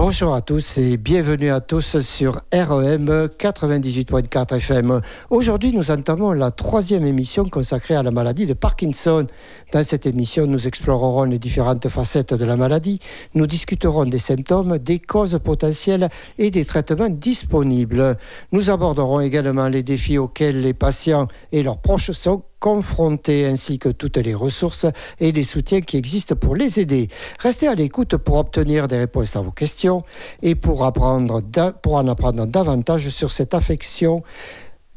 Bonjour à tous et bienvenue à tous sur REM 98.4 FM. Aujourd'hui, nous entamons la troisième émission consacrée à la maladie de Parkinson. Dans cette émission, nous explorerons les différentes facettes de la maladie, nous discuterons des symptômes, des causes potentielles et des traitements disponibles. Nous aborderons également les défis auxquels les patients et leurs proches sont confrontés ainsi que toutes les ressources et les soutiens qui existent pour les aider. Restez à l'écoute pour obtenir des réponses à vos questions et pour, apprendre, pour en apprendre davantage sur cette affection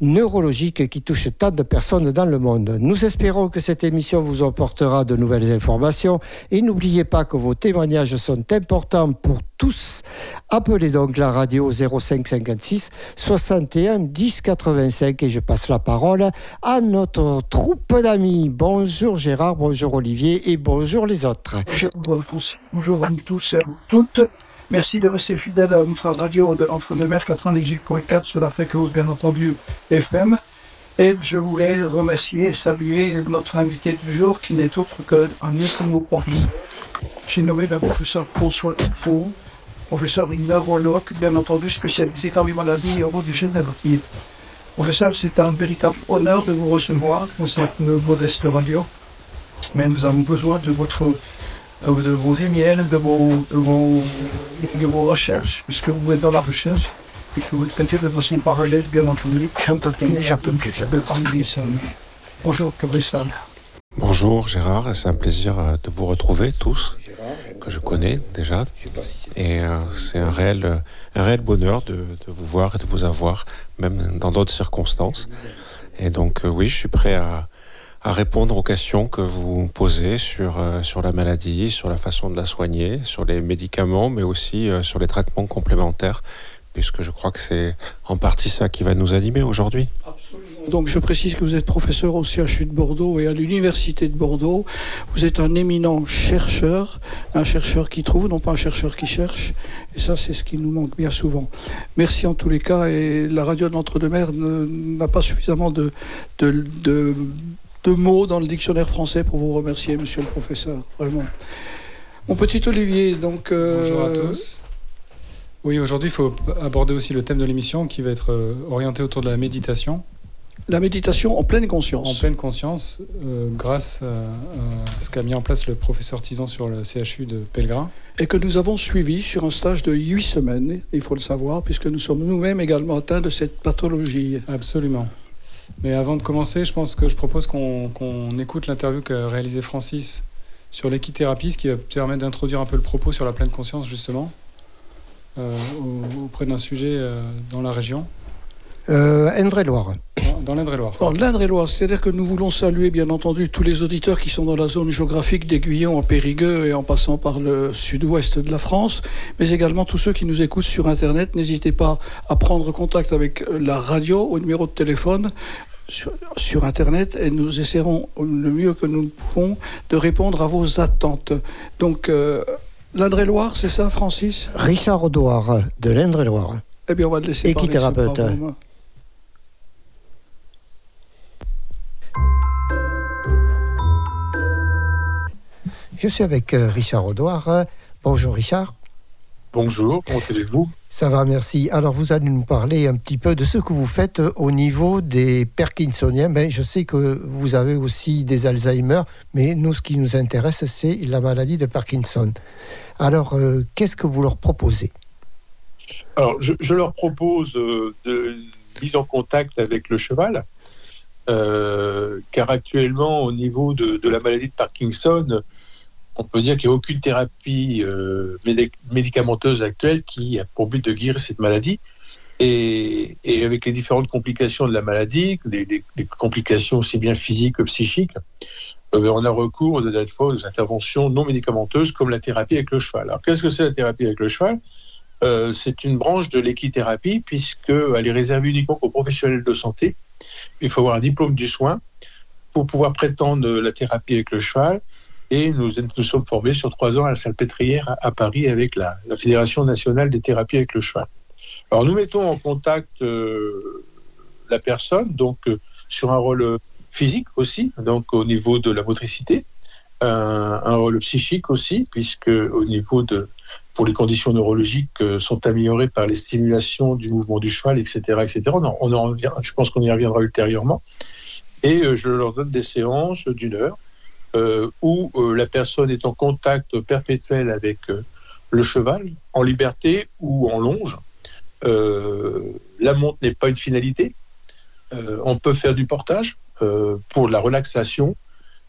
neurologique qui touche tant de personnes dans le monde. Nous espérons que cette émission vous apportera de nouvelles informations et n'oubliez pas que vos témoignages sont importants pour tous. Appelez donc la radio 05 56 61 10 85 et je passe la parole à notre troupe d'amis. Bonjour Gérard, bonjour Olivier et bonjour les autres. Bonjour à tous et à toutes. Merci de rester fidèle à notre radio de entre 2 mètres 98.4 sur la fréquence, bien entendu, FM. Et je voulais remercier et saluer notre invité du jour qui n'est autre qu'un neuroportugais. J'ai nommé le professeur François Faux, professeur neurologue, bien entendu, spécialisé dans les maladies neurodégénératives. Professeur, c'est un véritable honneur de vous recevoir dans cette modeste radio. Mais nous avons besoin de votre de vos emails, de vos, de vos, de vos recherches, puisque vous êtes dans la recherche et que vous traitez de façon parallèle, bien entendu. Bonjour, Cabristal. Bonjour Gérard, c'est un plaisir euh, de vous retrouver tous, que je connais déjà. Et euh, c'est un réel, euh, un réel bonheur de, de, vous voir et de vous avoir, même dans d'autres circonstances. Et donc oui, je suis prêt à, à répondre aux questions que vous posez sur, euh, sur la maladie, sur la façon de la soigner, sur les médicaments, mais aussi euh, sur les traitements complémentaires, puisque je crois que c'est en partie ça qui va nous animer aujourd'hui. Donc je précise que vous êtes professeur au CHU de Bordeaux et à l'Université de Bordeaux. Vous êtes un éminent chercheur, un chercheur qui trouve, non pas un chercheur qui cherche. Et ça, c'est ce qui nous manque bien souvent. Merci en tous les cas. Et la radio de l'Entre-deux-Mers n'a pas suffisamment de, de, de de mots dans le dictionnaire français pour vous remercier, monsieur le professeur, vraiment. Mon petit Olivier, donc... Euh... Bonjour à tous. Oui, aujourd'hui, il faut aborder aussi le thème de l'émission qui va être euh, orienté autour de la méditation. La méditation en pleine conscience. En pleine conscience, euh, grâce à, à, ce qu'a mis en place le professeur Tison sur le CHU de Pellegrin. Et que nous avons suivi sur un stage de huit semaines, il faut le savoir, puisque nous sommes nous-mêmes également atteints de cette pathologie. Absolument. Mais avant de commencer, je pense que je propose qu'on qu écoute l'interview qu'a réalisé Francis sur l'équithérapie, ce qui va permettre d'introduire un peu le propos sur la pleine conscience, justement, euh, auprès d'un sujet euh, dans la région. Euh, Indre-et-Loire. Dans l'Indre-et-Loire. L'Indre-et-Loire, c'est-à-dire que nous voulons saluer bien entendu tous les auditeurs qui sont dans la zone géographique d'Aiguillon en Périgueux et en passant par le sud-ouest de la France, mais également tous ceux qui nous écoutent sur Internet. N'hésitez pas à prendre contact avec la radio au numéro de téléphone sur, sur, Internet et nous essaierons le mieux que nous pouvons de répondre à vos attentes. Donc, euh, l'Indre-et-Loire, c'est ça, Francis? Richard Audouard, de l'Indre-et-Loire. Eh bien, on va le laisser Équithérapeute. Je suis avec euh, Richard Audouard. Bonjour Richard. Bonjour, comment allez-vous? Ça va, merci. Alors, vous allez nous parler un petit peu de ce que vous faites au niveau des Parkinsoniens. Ben, je sais que vous avez aussi des Alzheimer, mais nous, ce qui nous intéresse, c'est la maladie de Parkinson. Alors, euh, qu'est-ce que vous leur proposez? Alors, je, je, leur propose euh, de mise en contact avec le cheval, euh, car actuellement, au niveau de, de la maladie de Parkinson, on peut dire qu'il n'y a aucune thérapie euh, médicamenteuse actuelle qui a pour but de guérir cette maladie. Et, avec les différentes complications de la maladie, des complications aussi bien physiques que psychiques, euh, on a recours de fois aux interventions non médicamenteuses comme la thérapie avec le cheval. Alors qu'est-ce que c'est la thérapie avec le cheval? Euh, C'est une branche de l'équithérapie puisqu'elle est réservée uniquement aux professionnels de santé. Il faut avoir un diplôme du soin pour pouvoir prétendre la thérapie avec le cheval et nous, nous sommes formés sur trois ans à la Salpêtrière à, Paris avec la, Fédération nationale des thérapies avec le cheval. Alors nous mettons en contact euh, la personne donc euh, sur un rôle physique aussi, donc au niveau de la motricité, un, rôle psychique aussi, puisque au niveau de, pour les conditions neurologiques sont améliorées par les stimulations du mouvement du cheval, etc. etc. On on je pense qu'on y reviendra ultérieurement. Et je leur donne des séances d'une heure où la personne est en contact perpétuel avec le cheval, en liberté ou en longe. la montre n'est pas une finalité. on peut faire du portage pour la relaxation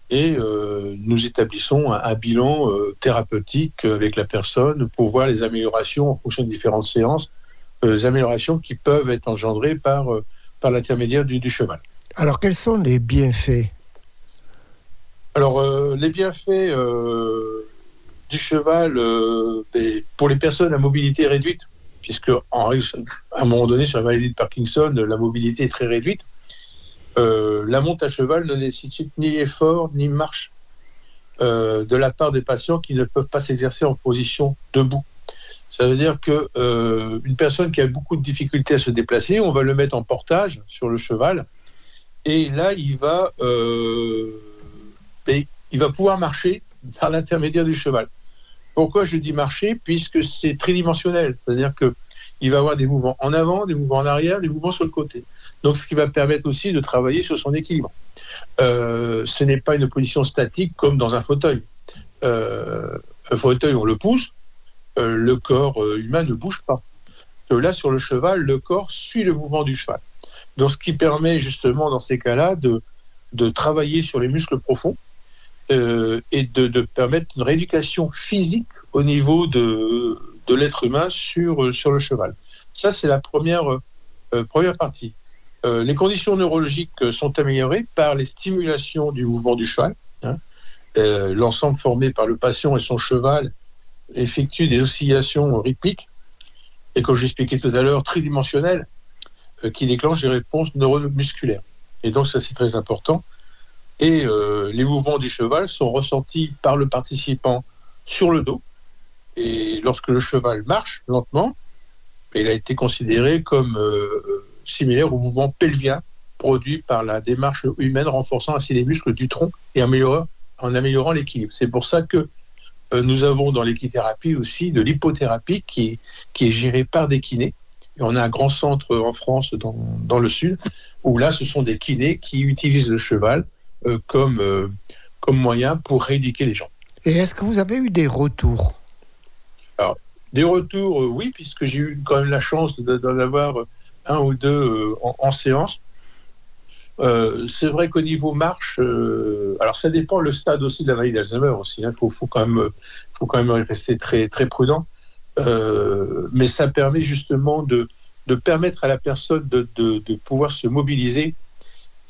et euh, nous établissons un, bilan euh, thérapeutique avec la personne pour voir les améliorations en fonction de différentes séances, euh, les améliorations qui peuvent être engendrées par, par l'intermédiaire du, cheval. Alors quels sont les bienfaits Alors les bienfaits du cheval pour les personnes à mobilité réduite, puisque à un moment donné sur la maladie de Parkinson, la mobilité est très réduite, euh, la monte à cheval ne nécessite ni effort ni marche euh, de la part des patients qui ne peuvent pas s'exercer en position debout. Ça veut dire que euh, une personne qui a beaucoup de difficultés à se déplacer, on va le mettre en portage sur le cheval, et là il va, il va pouvoir marcher par l'intermédiaire du cheval. Pourquoi je dis marcher Puisque c'est tridimensionnel, c'est-à-dire que il va avoir des mouvements en avant, des mouvements en arrière, des mouvements sur le côté. Donc, ce qui va permettre aussi de travailler sur son équilibre. Euh, ce n'est pas une position statique comme dans un fauteuil. Euh, un fauteuil, on le pousse, euh, le corps humain ne bouge pas. là, sur le cheval, le corps suit le mouvement du cheval. Donc, ce qui permet justement, dans ces cas-là, de travailler sur les muscles profonds et de, permettre une rééducation physique au niveau de, de l'être humain sur, sur le cheval. Ça, c'est la première, première partie. Euh, les conditions neurologiques sont améliorées par les stimulations du mouvement du cheval. Hein. Euh, l'ensemble formé par le patient et son cheval effectue des oscillations rythmiques et, comme j'expliquais tout à l'heure, tridimensionnelles euh, qui déclenchent des réponses neuromusculaires. Et donc, ça, c'est très important. Et les mouvements du cheval sont ressentis par le participant sur le dos. Et lorsque le cheval marche lentement, il a été considéré comme similaire au mouvement pelvien produit par la démarche humaine, renforçant ainsi les muscles du tronc et améliorant, en améliorant l'équilibre. C'est pour ça que euh, nous avons dans l'équithérapie aussi de l'hypothérapie qui qui est gérée par des kinés. Et on a un grand centre en France, dans, dans le sud, où là, ce sont des kinés qui utilisent le cheval euh, comme, euh, comme moyen pour rééduquer les gens. Et est-ce que vous avez eu des retours? Alors, des retours, oui, puisque j'ai eu quand même la chance d'en avoir un ou deux euh, en, séance. Euh, c'est vrai qu'au niveau marche, euh, alors ça dépend le stade aussi de la maladie d'Alzheimer aussi. Il hein, faut, faut, quand même, faut quand même rester très très prudent. mais ça permet justement de, de permettre à la personne de, de, de pouvoir se mobiliser.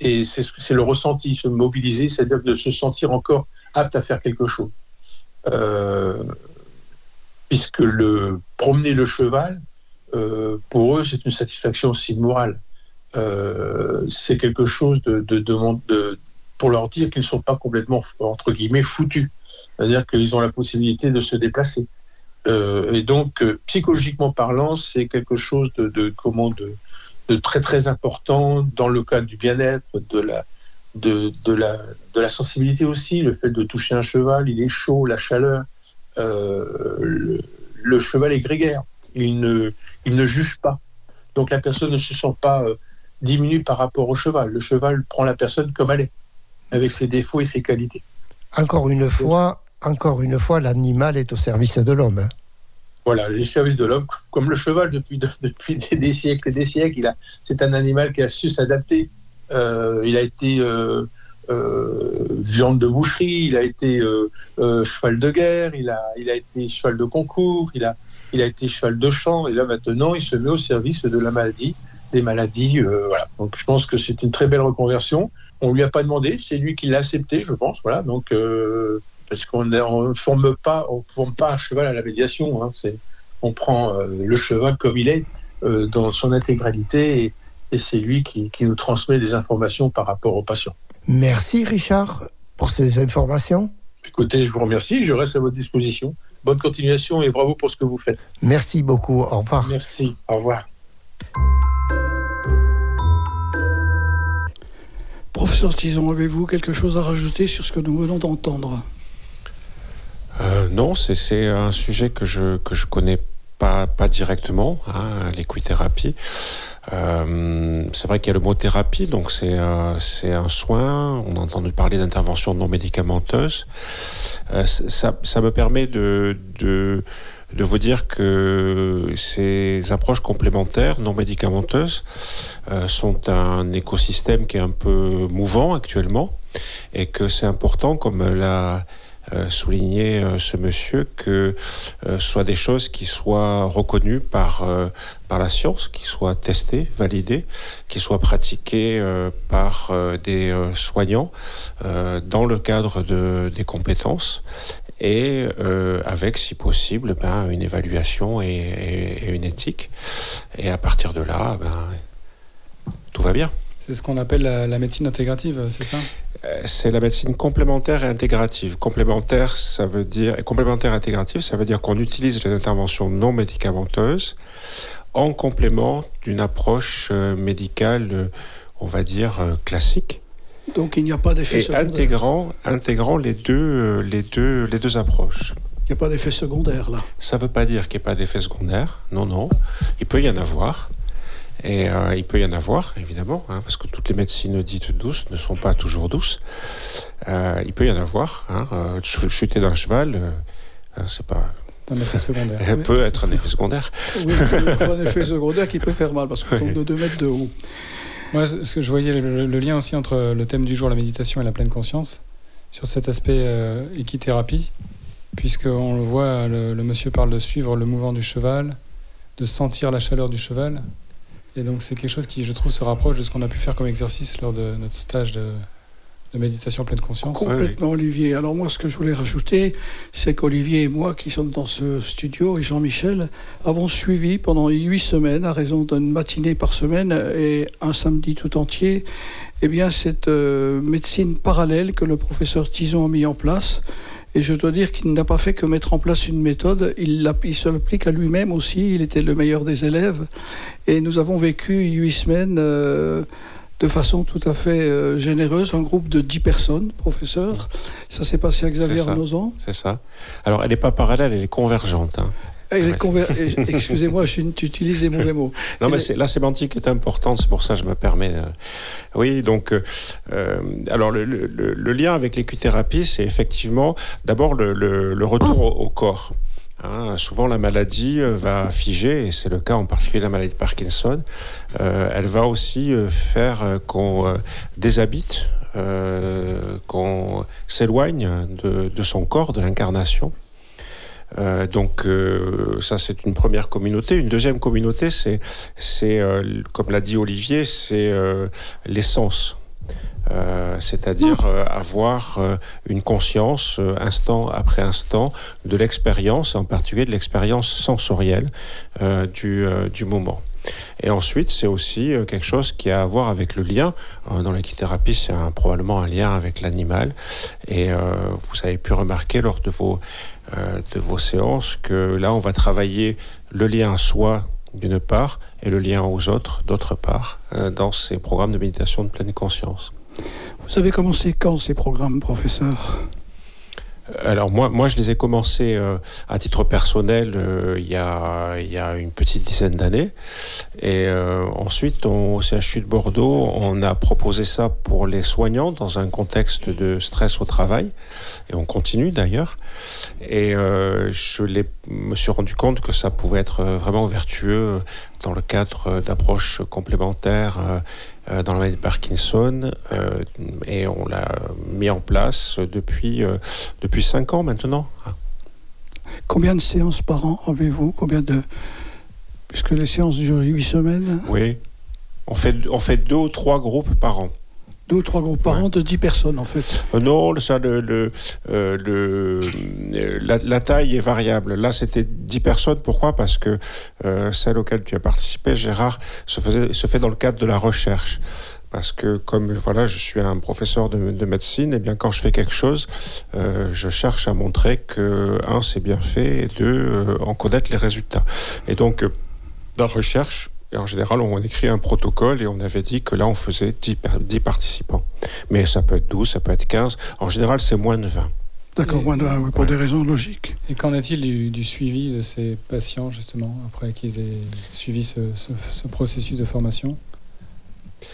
Et c'est le ressenti, se mobiliser, c'est-à-dire de se sentir encore apte à faire quelque chose. puisque le promener le cheval, euh, pour eux, c'est une satisfaction aussi morale. Euh, c'est quelque chose de, pour leur dire qu'ils ne sont pas complètement, entre guillemets, foutus. C'est-à-dire qu'ils ont la possibilité de se déplacer. Euh, et donc, psychologiquement parlant, c'est quelque chose de, comment, de, de, très très important dans le cadre du bien-être, de la, de, de, la, de la sensibilité aussi, le fait de toucher un cheval, il est chaud, la chaleur, le, le, cheval est grégaire il ne, il ne juge pas. Donc la personne ne se sent pas euh, diminuée par rapport au cheval. Le cheval prend la personne comme elle est, avec ses défauts et ses qualités. Encore une fois, encore une fois, l'animal est au service de l'homme. Voilà, les services de l'homme, comme le cheval depuis, des, siècles et des siècles, il a, c'est un animal qui a su s'adapter. Euh, il a été euh, viande de boucherie, il a été cheval de guerre, il a, il a été cheval de concours, il a, il a été cheval de champ et là maintenant il se met au service de la maladie, des maladies. Euh, voilà. Donc je pense que c'est une très belle reconversion. On lui a pas demandé, c'est lui qui l'a accepté, je pense. Voilà. Donc euh, parce qu'on ne forme pas, on forme pas un cheval à la médiation. Hein. C'est, on prend euh, le cheval comme il est dans son intégralité et, et c'est lui qui, qui nous transmet des informations par rapport au patient. Merci Richard pour ces informations. Écoutez, je vous remercie, je reste à votre disposition bonne continuation et bravo pour ce que vous faites. Merci beaucoup. Au revoir. Merci. Au revoir. Professeur Tison, avez-vous quelque chose à rajouter sur ce que nous venons d'entendre? Euh, Non, c'est un sujet que je que je connais pas pas directement, hein, l'équithérapie. Euh, c'est vrai qu'il y a le mot thérapie, donc c'est euh, un soin. On a entendu parler d'intervention non médicamenteuse. Ça, ça me permet de, de de vous dire que ces approches complémentaires non médicamenteuses sont un écosystème qui est un peu mouvant actuellement et que c'est important, comme l'a euh, souligné euh, ce monsieur, que ce soit des choses qui soient reconnues par, par la science, qui soient testées, validées, qui soient pratiquées par des soignants dans le cadre de, des compétences et euh, avec, si possible, ben, une évaluation et, une éthique. Et à partir de là, ben, tout va bien. C'est ce qu'on appelle la, médecine intégrative, c'est ça? euh, C'est la médecine complémentaire et intégrative. Complémentaire, ça veut dire complémentaire et intégrative, ça veut dire qu'on utilise les interventions non médicamenteuses en complément d'une approche euh, médicale, euh, on va dire classique. Donc il n'y a pas d'effet secondaire. Intégrant, intégrant les deux, les deux, les deux approches. Il n'y a pas d'effet secondaire là. Ça ne veut pas dire qu'il n'y a pas d'effet secondaire. Non, non. Il peut y en avoir. Et euh, il peut y en avoir, évidemment, hein, parce que toutes les médecines dites douces ne sont pas toujours douces. Euh, il peut y en avoir. Hein, euh, chuter d'un cheval, euh, c'est pas. Un effet secondaire. Ça peut être un effet secondaire. Oui, un effet secondaire qui peut faire mal, parce qu'on tombe de 2 mètres de haut. Moi, ce que je voyais le, le, lien aussi entre le thème du jour, la méditation et la pleine conscience, sur cet aspect euh, équithérapie, puisqu'on le voit, le, le, monsieur parle de suivre le mouvement du cheval, de sentir la chaleur du cheval. Et donc, c'est quelque chose qui, je trouve, se rapproche de ce qu'on a pu faire comme exercice lors de notre stage de, de méditation pleine conscience. Complètement, oui. Olivier. Alors, moi, ce que je voulais rajouter, c'est qu'Olivier et moi, qui sommes dans ce studio, et Jean-Michel, avons suivi pendant huit semaines, à raison d'une matinée par semaine et un samedi tout entier, eh bien, cette euh, médecine parallèle que le professeur Tison a mis en place. Et je dois dire qu'il n'a pas fait que mettre en place une méthode, il, il se l'applique à lui-même aussi, il était le meilleur des élèves. Et nous avons vécu huit semaines euh, de façon tout à fait euh, généreuse, un groupe de 10 personnes, professeurs. Ça s'est passé à Xavier Arnozan. C'est ça. Alors, elle n'est pas parallèle, elle est convergente. Hein. Ouais, conver... Excusez-moi, j'utilise les mauvais mots. Non, mais la sémantique est importante, c'est pour ça que je me permets. De... Oui, donc, euh, alors le, le, le, lien avec l'équithérapie, c'est effectivement d'abord le, le, retour au, au corps. Hein, souvent, la maladie va figer, et c'est le cas en particulier de la maladie de Parkinson. Euh, elle va aussi faire qu'on euh, déshabite, euh, qu'on s'éloigne de, de, son corps, de l'incarnation. Euh, donc euh, ça c'est une première communauté. Une deuxième communauté, c'est, c'est euh, comme l'a dit Olivier, c'est l'essence. Euh, c'est-à-dire euh, avoir euh, une conscience instant après instant de l'expérience, en particulier de l'expérience sensorielle du, du moment. Et ensuite, c'est aussi quelque chose qui a à voir avec le lien. Dans l'équithérapie, c'est un, probablement un lien avec l'animal. Et vous avez pu remarquer lors de vos, de vos séances que là, on va travailler le lien à soi d'une part et le lien aux autres d'autre part euh, dans ces programmes de méditation de pleine conscience. Vous avez commencé quand ces programmes, professeur? Alors moi, moi, je les ai commencés euh, à titre personnel euh, il, y a, il y a une petite dizaine d'années. Et euh, ensuite, au CHU de Bordeaux, on a proposé ça pour les soignants dans un contexte de stress au travail. Et on continue d'ailleurs. Et je me suis rendu compte que ça pouvait être vraiment vertueux dans le cadre d'approches complémentaires dans la maladie de Parkinson euh, et on l'a mis en place depuis, euh, depuis cinq ans maintenant. Combien de séances par an avez-vous? Combien de... Puisque les séances durent huit semaines Oui, on fait, on fait deux ou trois groupes par an. Deux ou trois groupes par an de 10 personnes en fait euh, Non, ça, le, le, euh, le, la, taille est variable. Là, c'était 10 personnes. Pourquoi? Parce que euh, celle auquel tu as participé, Gérard, se, faisait, fait dans le cadre de la recherche. Parce que comme voilà, je suis un professeur de, de médecine, et bien quand je fais quelque chose, euh, je cherche à montrer que un c'est bien fait et deux euh, en connaître les résultats. Et donc dans la recherche, et en général, on écrit un protocole et on avait dit que là, on faisait 10, 10 participants. Mais ça peut être 12, ça peut être 15. En général, c'est moins de 20. D'accord, pour des raisons logiques. Et qu'en est-il du, suivi de ces patients, justement, après qu'ils aient suivi ce, processus de formation?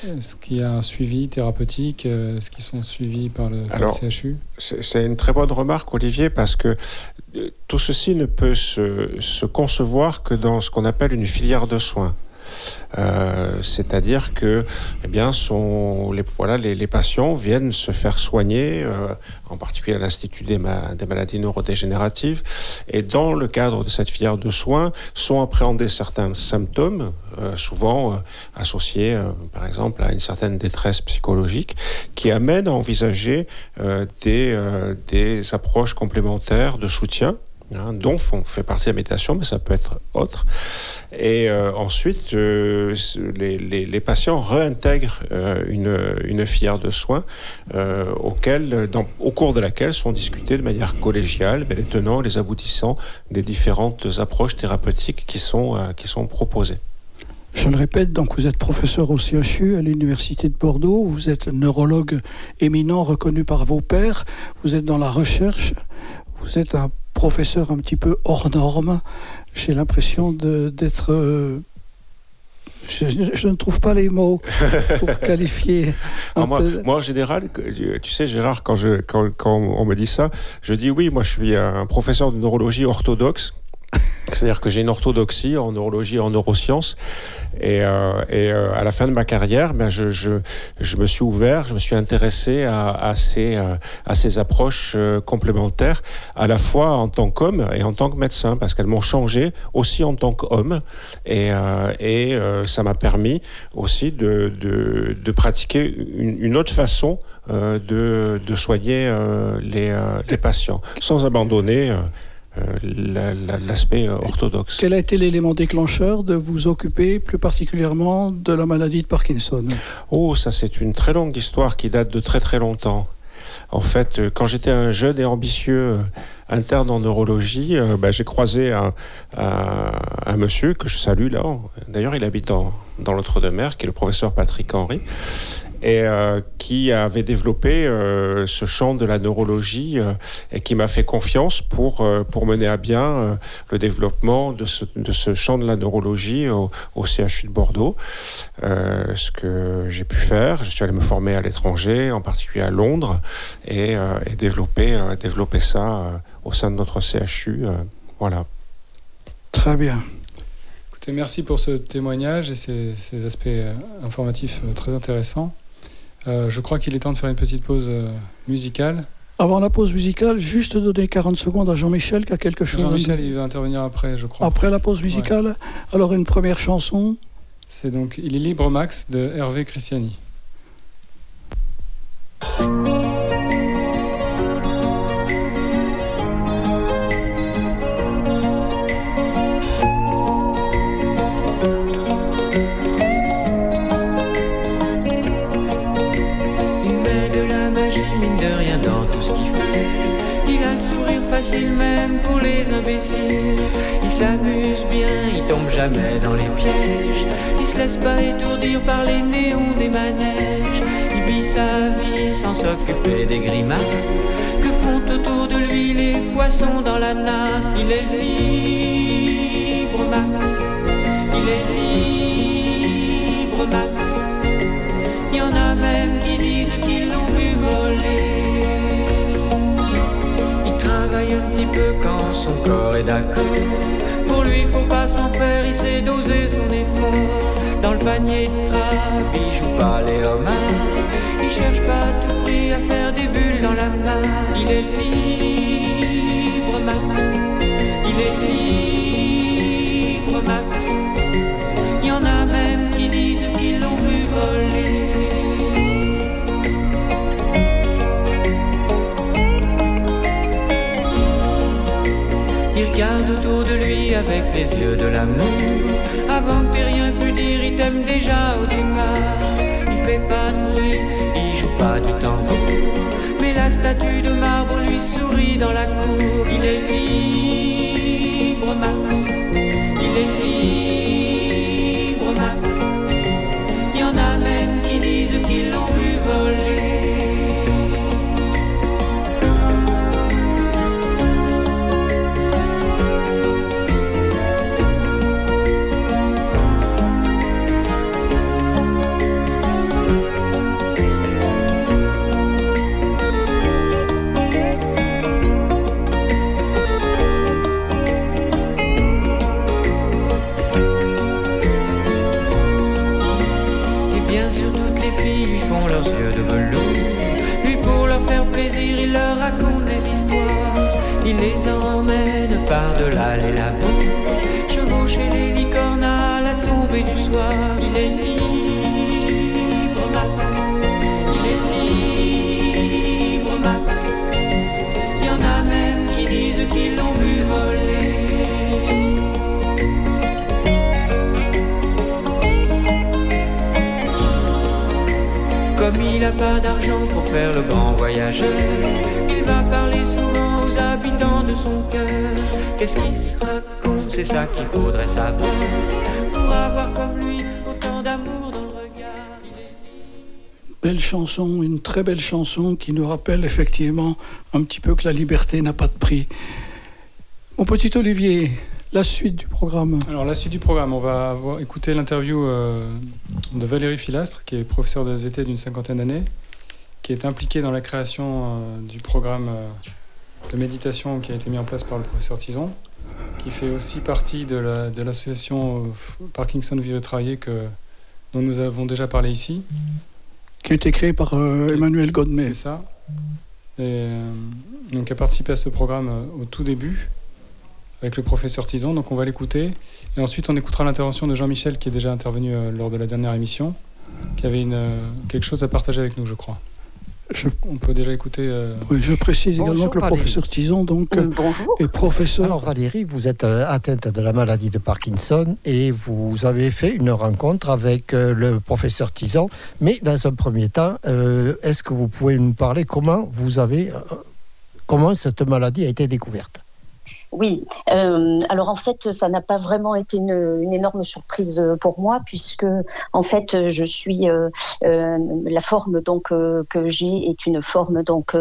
Est-ce qu'il y a un suivi thérapeutique? Est-ce qu'ils sont suivis par le, CHU C'est une très bonne remarque, Olivier, parce que euh, tout ceci ne peut se concevoir que dans ce qu'on appelle une filière de soins. Euh, c'est-à-dire que eh les, patients viennent se faire soigner, euh, en particulier à l'Institut des, maladies neurodégénératives, et dans le cadre de cette filière de soins, sont appréhendés certains symptômes, euh, souvent associés, par exemple, à une certaine détresse psychologique, qui amènent à envisager des approches complémentaires de soutien Hein, dont fait partie la méditation, mais ça peut être autre. Et euh, ensuite, euh, les, patients réintègrent euh, une, une, filière de soins auquel, au cours de laquelle sont discutés de manière collégiale les tenants les aboutissants des différentes approches thérapeutiques qui sont, qui sont proposées. Je le répète, donc vous êtes professeur au CHU à l'Université de Bordeaux, vous êtes neurologue éminent reconnu par vos pairs, vous êtes dans la recherche, vous êtes un professeur un petit peu hors norme. J'ai l'impression d'être... Euh, je, ne trouve pas les mots pour qualifier. moi, en général, tu sais, Gérard, quand, je, quand, quand on me dit ça, je dis oui, moi je suis un professeur de neurologie orthodoxe c'est-à-dire que j'ai une orthodoxie en neurologie et en neurosciences. Et, euh, euh, à la fin de ma carrière, ben je, je, me suis ouvert, je me suis intéressé à, ces, euh, à ces approches complémentaires, à la fois en tant qu'homme et en tant que médecin, parce qu'elles m'ont changé aussi en tant qu'homme. Et, et ça m'a permis aussi de, de, pratiquer une, une, autre façon de, de soigner les, les patients, sans abandonner l'aspect euh, orthodoxe. Quel a été l'élément déclencheur de vous occuper plus particulièrement de la maladie de Parkinson? Oh, ça c'est une très longue histoire qui date de très très longtemps. En fait, euh, quand j'étais un jeune et ambitieux interne en neurologie, bah, j'ai croisé un, un, monsieur que je salue là. D'ailleurs, il habite dans, dans l'Outre-de-Mer, qui est le professeur Patrick Henry et euh, qui avait développé euh, ce champ de la neurologie euh, et qui m'a fait confiance pour, pour mener à bien le développement de ce, de ce, champ de la neurologie au, au CHU de Bordeaux. ce que j'ai pu faire, je suis allé me former à l'étranger, en particulier à Londres, et, et développer, développer ça au sein de notre CHU. voilà. Très bien. Écoutez, merci pour ce témoignage et ces, ces aspects informatifs très intéressants. Euh, je crois qu'il est temps de faire une petite pause euh, musicale. Avant la pause musicale, juste donner 40 secondes à Jean-Michel qui a quelque chose. Jean-Michel, il va intervenir après, je crois. Après la pause musicale Alors une première chanson C'est donc Il est libre Max de Hervé Christiani. Même pour les imbéciles. Il s'amuse bien, il tombe jamais dans les pièges. Il se laisse pas étourdir par les néons des manèges. Il vit sa vie sans s'occuper des grimaces que font autour de lui les poissons dans la nasse. Il est libre, Max. Il est libre, Max. Un petit peu quand son corps est d'accord. Pour lui, faut pas s'en faire, il sait doser son effort. Dans le panier de crabe, il joue pas les homards. Il cherche pas à tout prix à faire des bulles dans la main. Il est libre, autour de lui avec les yeux de l'amour. Avant que t'aies rien pu dire, il t'aime déjà au départ. Il fait pas de bruit, il joue pas du tambour. Mais la statue de marbre lui sourit dans la Bien sûr, toutes les filles lui font leurs yeux de velours. Lui, pour leur faire plaisir, il leur raconte des histoires. Il les emmène par-delà les labos. Chevaucher les licornes à la tombée du soir. Il est il a pas d'argent pour faire le grand voyageur. Il va parler souvent aux habitants de son cœur. Qu'est-ce qu'il se raconte? C'est ça qu'il faudrait savoir pour avoir comme lui autant d'amour dans le regard. Belle chanson, une très belle chanson qui nous rappelle effectivement un petit peu que la liberté n'a pas de prix. Mon petit Olivier, la suite du programme. Alors la suite du programme, on va avoir, écouter l'interview euh, de Valérie Filastre, qui est professeure de SVT d'une cinquantaine d'années, qui est impliquée dans la création euh, du programme euh, de méditation qui a été mis en place par le professeur Tison, qui fait aussi partie de l'association la, de Parkinson Vivre et Travailler que, dont nous avons déjà parlé ici. Qui a été créé par Emmanuel Godmet. C'est ça. Et, donc a participé à ce programme au tout début avec le professeur Tison. Donc on va l'écouter. Et ensuite, on écoutera l'intervention de Jean-Michel, qui est déjà intervenu euh, lors de la dernière émission, qui avait une, euh, quelque chose à partager avec nous, je crois. On peut déjà écouter. Euh, oui, je précise également que le professeur Tison donc, est professeur. Alors Valérie, vous êtes atteinte de la maladie de Parkinson et vous avez fait une rencontre avec le professeur Tison. Mais dans un premier temps, est-ce que vous pouvez nous parler comment vous avez, comment cette maladie a été découverte? Oui, euh, alors en fait, ça n'a pas vraiment été une, énorme surprise pour moi puisque en fait, je suis euh, euh la forme donc euh, que j'ai est une forme donc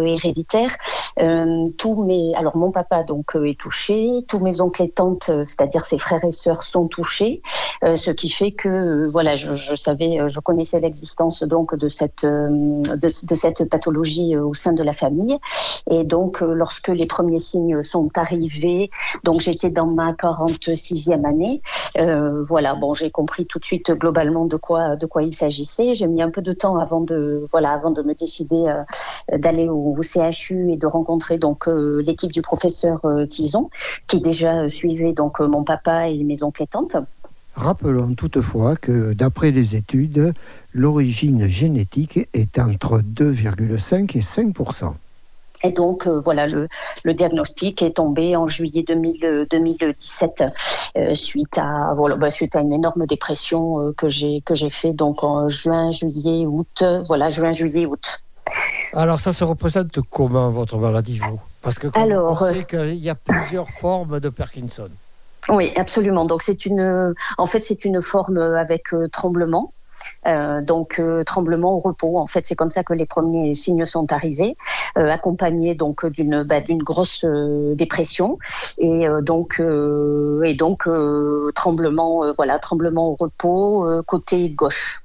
euh, tous mes, alors mon papa donc est touché, tous mes oncles et tantes, c'est-à-dire ses frères et sœurs, sont touchés, ce qui fait que voilà, je, je savais, je connaissais l'existence donc de cette de, de, cette pathologie au sein de la famille et donc lorsque les premiers signes sont arrivés donc j'étais dans ma 46e année. Euh, voilà, bon, j'ai compris tout de suite globalement de quoi de quoi il s'agissait. J'ai mis un peu de temps avant de voilà avant de me décider euh, d'aller au, CHU et de rencontrer donc euh, l'équipe du professeur Tison qui déjà suivait donc mon papa et mes oncles et tantes. Rappelons toutefois que d'après les études, l'origine génétique est entre 2,5 et 5 et donc, euh, voilà, le, le, diagnostic est tombé en juillet 2000, 2017 euh, suite, à, voilà, bah, suite à une énorme dépression euh, que j'ai que j'ai fait donc en juin, juillet, août. Voilà, juin, juillet, août. Alors, ça se représente comment votre maladie, vous? Parce que Alors, on sait qu'il y a plusieurs formes de Parkinson. Oui, absolument. Donc, c'est une, en fait, c'est une forme avec tremblement. Euh, donc euh, tremblement au repos. En fait, c'est comme ça que les premiers signes sont arrivés, euh, accompagnés donc d'une bah, d'une grosse dépression et donc et donc tremblement voilà tremblement au repos côté gauche.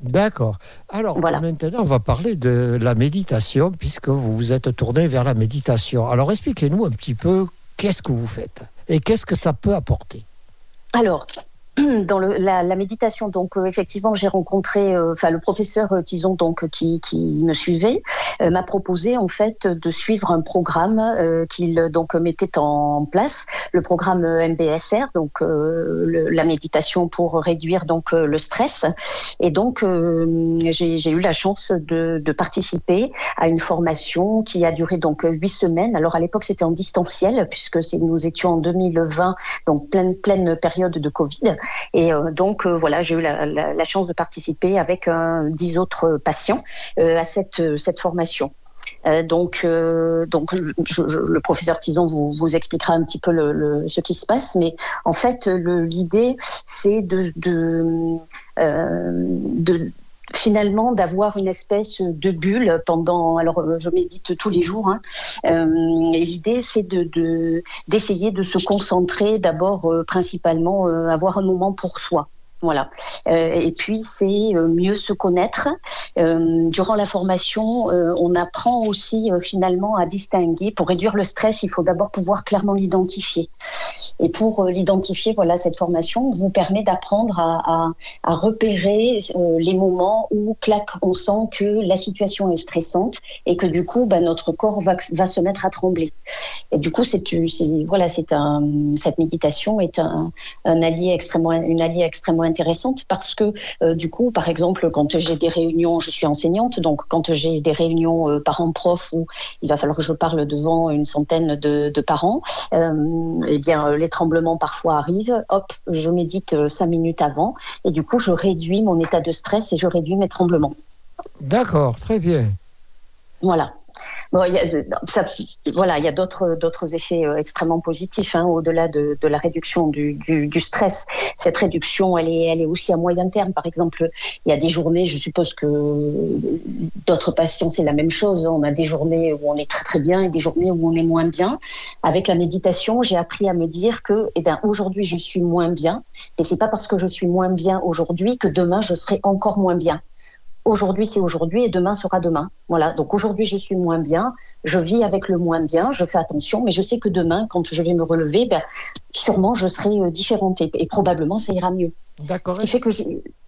D'accord. Alors maintenant, on va parler de la méditation, puisque vous vous êtes tourné vers la méditation. Alors expliquez-nous un petit peu qu'est-ce que vous faites et qu'est-ce que ça peut apporter. Alors, dans le, la, la, méditation, donc euh, effectivement, j'ai rencontré, euh, enfin le professeur euh, Tison donc qui, qui me suivait m'a proposé en fait de suivre un programme qu'il donc mettait en place, le programme MBSR, donc le, la méditation pour réduire donc le stress. Et donc j'ai eu la chance de, de, participer à une formation qui a duré donc huit semaines. Alors à l'époque c'était en distanciel puisque nous étions en 2020, donc pleine pleine période de Covid. Et euh, donc euh, voilà, j'ai eu la, chance de participer avec dix autres patients euh, à cette, cette formation. Donc, donc le professeur Tison vous, vous, expliquera un petit peu ce qui se passe, mais en fait, l'idée, c'est de finalement d'avoir une espèce de bulle pendant alors je médite tous les jours hein, euh, l'idée c'est de d'essayer de, de, se concentrer d'abord euh, principalement euh, avoir un moment pour soi voilà. Euh, et puis c'est euh, mieux se connaître. Euh, durant la formation, on apprend aussi finalement à distinguer. Pour réduire le stress, il faut d'abord pouvoir clairement l'identifier. Et pour l'identifier, voilà, cette formation vous permet d'apprendre à, repérer les moments où, clac, on sent que la situation est stressante et que du coup, bah, notre corps va, va se mettre à trembler. Et du coup, c'est voilà, c'est un cette méditation est un, un allié extrêmement une alliée extrêmement intéressante parce que euh, du coup, par exemple, quand j'ai des réunions, je suis enseignante, donc quand j'ai des réunions euh, parents-prof où il va falloir que je parle devant une centaine de, de parents, euh, eh bien, les tremblements parfois arrivent. Hop, je médite cinq minutes avant et du coup, je réduis mon état de stress et je réduis mes tremblements. D'accord, très bien. Voilà. Bon, y a, ça, voilà, il y a d'autres effets euh, extrêmement positifs hein, au-delà de, de, la réduction du, du, du, stress. Cette réduction, elle est elle est aussi à moyen terme. Par exemple, il y a des journées, je suppose que d'autres patients c'est la même chose. On a des journées où on est très très bien et des journées où on est moins bien. Avec la méditation, j'ai appris à me dire que, eh ben aujourd'hui je suis moins bien, et c'est pas parce que je suis moins bien aujourd'hui que demain je serai encore moins bien aujourd'hui c'est aujourd'hui et demain sera demain. Voilà, donc aujourd'hui je suis moins bien, je vis avec le moins bien, je fais attention, mais je sais que demain, quand je vais me relever, ben, sûrement je serai euh, différente et, et, probablement ça ira mieux. D'accord. Ce qui fait que je,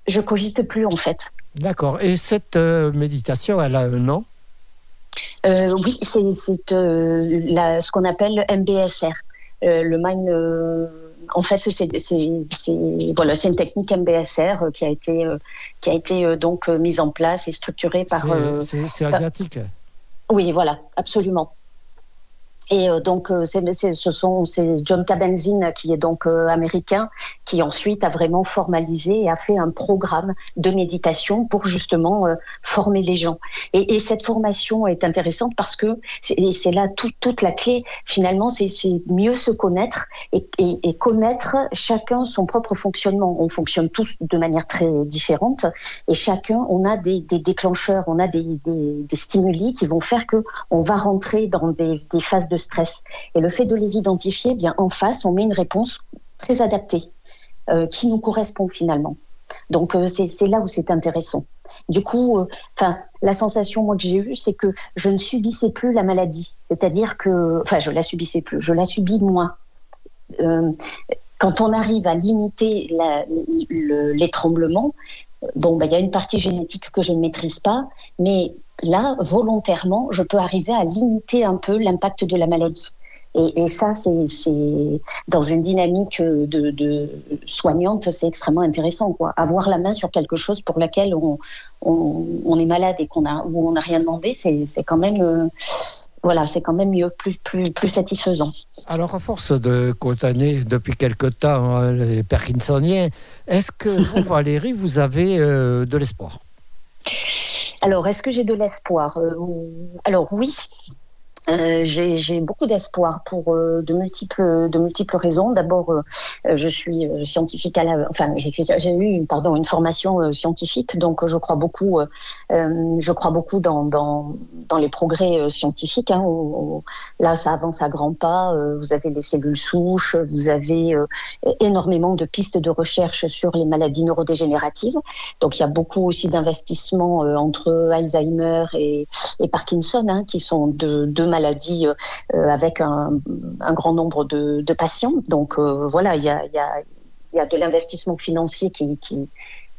je cogite plus en fait. D'accord. Et cette euh, méditation, elle a un nom? Euh, Oui, c'est euh, ce qu'on appelle le MBSR, le Mind en fait, c'est voilà, une technique MBSR euh, qui a été, euh, qui a été euh, donc mise en place et structurée par. C'est asiatique. Oui, voilà, absolument. Et euh, donc, euh, c'est, ce sont John Kabat-Zinn qui est donc euh, américain, qui ensuite a vraiment formalisé et a fait un programme de méditation pour justement former les gens. Et, et, cette formation est intéressante parce que c'est, là tout, toute la clé. Finalement, c'est, mieux se connaître et, connaître chacun son propre fonctionnement. On fonctionne tous de manière très différente et chacun, on a des, déclencheurs, on a des, stimuli qui vont faire que on va rentrer dans des phases de stress. Et le fait de les identifier, bien en face, on met une réponse très adaptée euh, qui nous correspond finalement. Donc euh, c'est là où c'est intéressant. Du coup, enfin euh, la sensation moi que j'ai eue, c'est que je ne subissais plus la maladie. C'est-à-dire que, enfin, je la subissais plus, je la subis. Euh, quand on arrive à limiter la, le, les tremblements, bon, ben, il y a une partie génétique que je ne maîtrise pas, mais là, volontairement, je peux arriver à limiter un peu l'impact de la maladie. Et, et ça, c'est dans une dynamique de, de soignante, c'est extrêmement intéressant. Quoi. Avoir la main sur quelque chose pour laquelle on, on, on est malade et qu'on a, où on n'a rien demandé, c'est quand même... Euh, voilà, c'est quand même mieux, plus, plus, plus satisfaisant. Alors, à force de côtoyer depuis quelque temps hein, les Parkinsoniens, est-ce que vous, Valérie, vous avez euh, de l'espoir? Alors, est-ce que j'ai de l'espoir euh, Alors oui, euh, j'ai beaucoup d'espoir pour euh, de multiples de multiples raisons. D'abord, euh, je suis scientifique à la, enfin j'ai eu pardon une formation scientifique, donc je crois beaucoup, je crois beaucoup dans, dans, les progrès scientifiques. Hein, là, ça avance à grands pas. vous avez les cellules souches, vous avez énormément de pistes de recherche sur les maladies neurodégénératives. Donc il y a beaucoup aussi d'investissements entre Alzheimer et, et Parkinson, hein, qui sont deux de maladies euh, avec un, grand nombre de, patients. Donc euh, voilà, il y a, de l'investissement financier qui,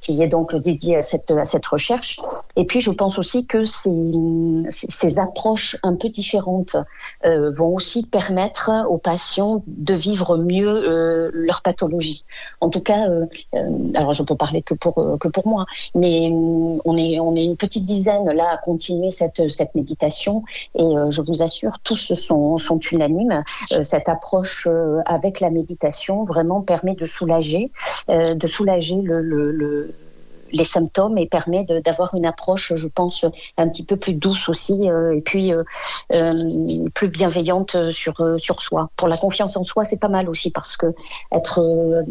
qui est donc dédié à cette, à cette recherche. Et puis, je pense aussi que ces, ces approches un peu différentes euh, vont aussi permettre aux patients de vivre mieux euh, leur pathologie. En tout cas, euh, alors je peux parler que pour, que pour moi, mais on est, on est une petite dizaine là à continuer cette, cette méditation et je vous assure, tous sont, sont unanimes. cette approche avec la méditation vraiment permet de soulager, de soulager le, le, le les symptômes et permet d'avoir une approche, je pense, un petit peu plus douce aussi euh, et puis euh, euh, plus bienveillante sur, sur soi. Pour la confiance en soi, c'est pas mal aussi parce que être,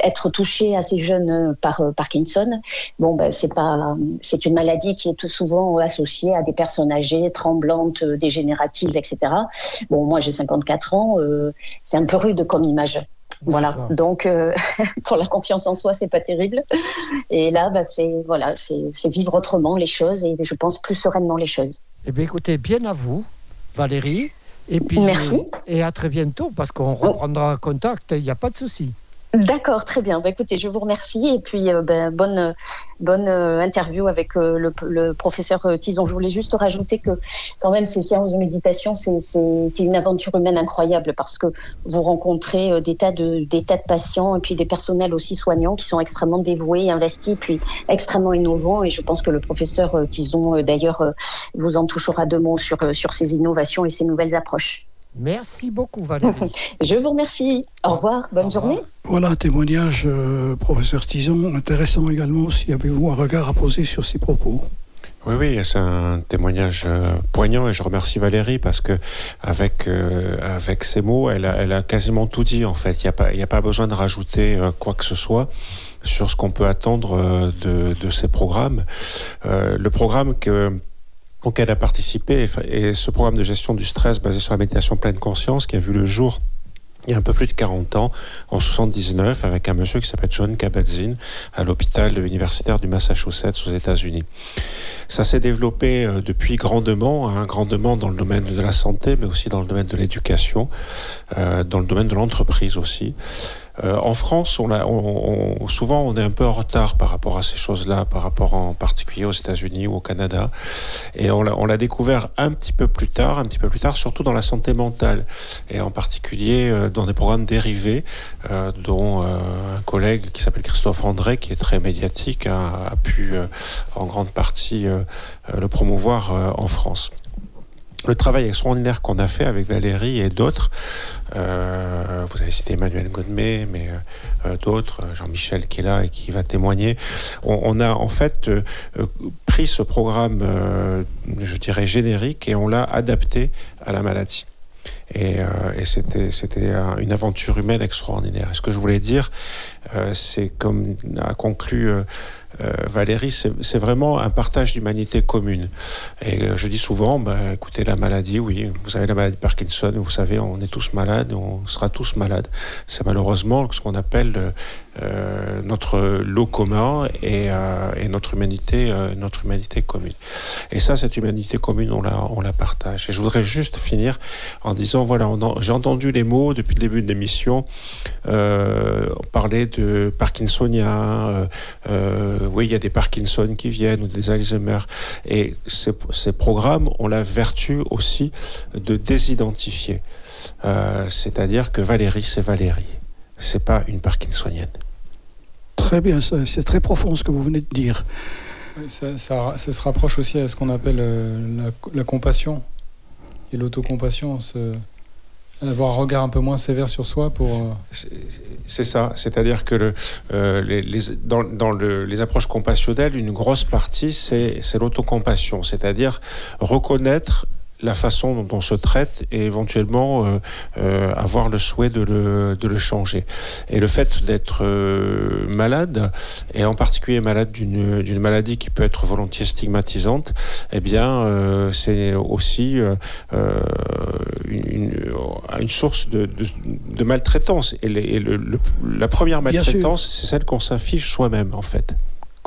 être touché assez jeune par Parkinson, bon, ben, c'est pas, c'est une maladie qui est tout souvent associée à des personnes âgées, tremblantes, dégénératives, etc. Bon, moi j'ai 54 ans, c'est un peu rude comme image. Voilà. Donc, euh, pour la confiance en soi, c'est pas terrible. Et là, bah, c'est voilà, c'est vivre autrement les choses et je pense plus sereinement les choses. Eh bien, écoutez, bien à vous, Valérie. Et puis, Merci. Et à très bientôt parce qu'on reprendra contact. Il n'y a pas de souci. D'accord, très bien. Bah, écoutez, je vous remercie et puis euh, ben, bonne bonne euh, interview avec euh, le, le, professeur Tison. Je voulais juste rajouter que quand même ces séances de méditation, c'est une aventure humaine incroyable parce que vous rencontrez des tas de des tas de patients et puis des personnels aussi soignants qui sont extrêmement dévoués, investis, puis extrêmement innovants. Et je pense que le professeur Tison d'ailleurs vous en touchera deux mots sur sur ces innovations et ces nouvelles approches. Merci beaucoup, Valérie. Je vous remercie. Au revoir. Bonne Au journée. Voilà un témoignage, euh, professeur Tison, intéressant également si avez-vous un regard à poser sur ces propos. Oui, oui, c'est un témoignage euh, poignant et je remercie Valérie parce que avec, euh, avec ces mots, elle a, elle a quasiment tout dit en fait. Il n'y a, pas, a pas besoin de rajouter euh, quoi que ce soit sur ce qu'on peut attendre de, de, ces programmes. le programme que, auquel a participé est ce programme de gestion du stress basé sur la méditation pleine conscience qui a vu le jour il y a un peu plus de 40 ans, en 79, avec un monsieur qui s'appelle John Kabat-Zinn à l'hôpital universitaire du Massachusetts aux États-Unis. Ça s'est développé euh, depuis grandement, hein, grandement dans le domaine de la santé, mais aussi dans le domaine de l'éducation, euh, dans le domaine de l'entreprise aussi. Euh, en France, souvent, on est un peu en retard par rapport à ces choses-là, par rapport en particulier aux États-Unis ou au Canada. Et on l'a découvert un petit peu plus tard, un petit peu plus tard, surtout dans la santé mentale, et en particulier euh, dans des programmes dérivés, euh, dont un collègue qui s'appelle Christophe André, qui est très médiatique, a, a pu en grande partie le promouvoir en France le travail extraordinaire qu'on a fait avec Valérie et d'autres, vous avez cité Emmanuel Godmet, mais euh, d'autres, Jean-Michel qui est là et qui va témoigner, on, a en fait euh, pris ce programme, je dirais générique, et on l'a adapté à la maladie. Et, c'était, c'était une aventure humaine extraordinaire. Et ce que je voulais dire, c'est comme a conclu euh, Valérie, c'est vraiment un partage d'humanité commune. Et euh, je dis souvent, bah, écoutez, la maladie, oui, vous avez la maladie de Parkinson, vous savez, on est tous malades, on sera tous malades. C'est malheureusement ce qu'on appelle euh, notre lot commun et, notre humanité, notre humanité commune. Et ça, cette humanité commune, on la, on partage. Et je voudrais juste finir en disant, voilà, j'ai entendu les mots depuis le début de l'émission, parler de Parkinsonien. Euh, oui, il y a des Parkinson qui viennent ou des Alzheimer. Et ces, programmes ont la vertu aussi de désidentifier. Euh, c'est-à-dire que Valérie, c'est Valérie. C'est pas une Parkinsonienne. Très bien, c'est très profond ce que vous venez de dire. Ça, se rapproche aussi à ce qu'on appelle euh, la, compassion et l'autocompassion avoir un regard un peu moins sévère sur soi pour. Euh, c'est ça, c'est-à-dire que le, euh, les, dans, dans le, les approches compassionnelles, une grosse partie, c'est l'autocompassion, c'est-à-dire reconnaître la façon dont on se traite et éventuellement euh, euh, avoir le souhait de le, de le, changer. Et le fait d'être euh, malade, et en particulier malade d'une maladie qui peut être volontiers stigmatisante, eh bien, euh, c'est aussi euh, une, une, source de, de, de maltraitance. Et, et le, le, la première maltraitance, c'est celle qu'on s'affiche soi-même, en fait.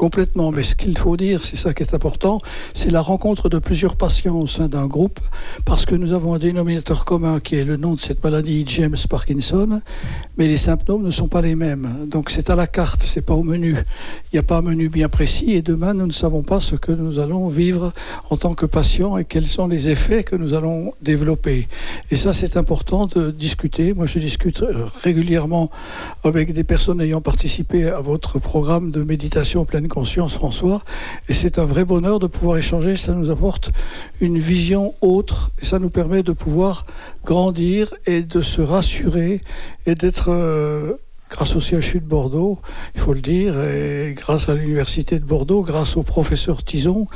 Complètement, mais ce qu'il faut dire, c'est ça qui est important, c'est la rencontre de plusieurs patients au sein d'un groupe, parce que nous avons un dénominateur commun qui est le nom de cette maladie, James Parkinson, mais les symptômes ne sont pas les mêmes. Donc c'est à la carte, c'est pas au menu. Il n'y a pas un menu bien précis, et demain nous ne savons pas ce que nous allons vivre en tant que patients et quels sont les effets que nous allons développer. Et ça, c'est important de discuter. Moi, je discute régulièrement avec des personnes ayant participé à votre programme de méditation pleine conscience, François. Et c'est un vrai bonheur de pouvoir échanger. Ça nous apporte une vision autre et ça nous permet de pouvoir grandir et de se rassurer et d'être, euh, grâce au CHU de Bordeaux, il faut le dire, et grâce à l'Université de Bordeaux, grâce au professeur Tison,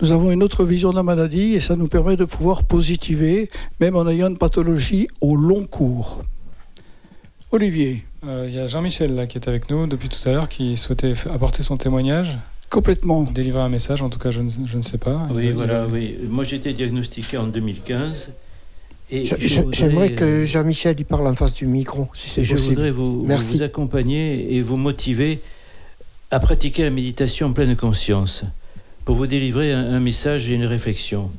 nous avons une autre vision de la maladie et ça nous permet de pouvoir positiver, même en ayant une pathologie au long cours. Olivier. Euh, il y a Jean-Michel là qui est avec nous depuis tout à l'heure qui souhaitait apporter son témoignage. Complètement. Délivrer un message, en tout cas, je ne, je ne sais pas. Oui, voilà, oui. Moi, j'ai été diagnostiqué en 2015. Et J'aimerais que Jean-Michel y parle en face du micro, si c'est possible. Je voudrais vous, vous, accompagner et vous motiver à pratiquer la méditation en pleine conscience pour vous délivrer un, un message et une réflexion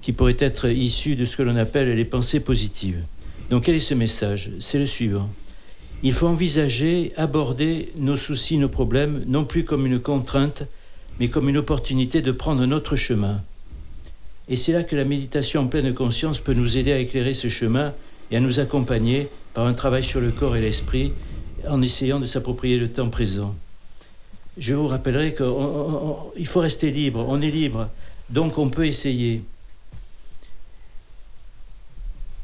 qui pourrait être issu de ce que l'on appelle les pensées positives. Donc quel est ce message? C'est le suivant. Il faut envisager, aborder nos soucis, nos problèmes, non plus comme une contrainte, mais comme une opportunité de prendre notre chemin. Et c'est là que la méditation en pleine conscience peut nous aider à éclairer ce chemin et à nous accompagner par un travail sur le corps et l'esprit en essayant de s'approprier le temps présent. Je vous rappellerai qu'il faut rester libre, on est libre, donc on peut essayer.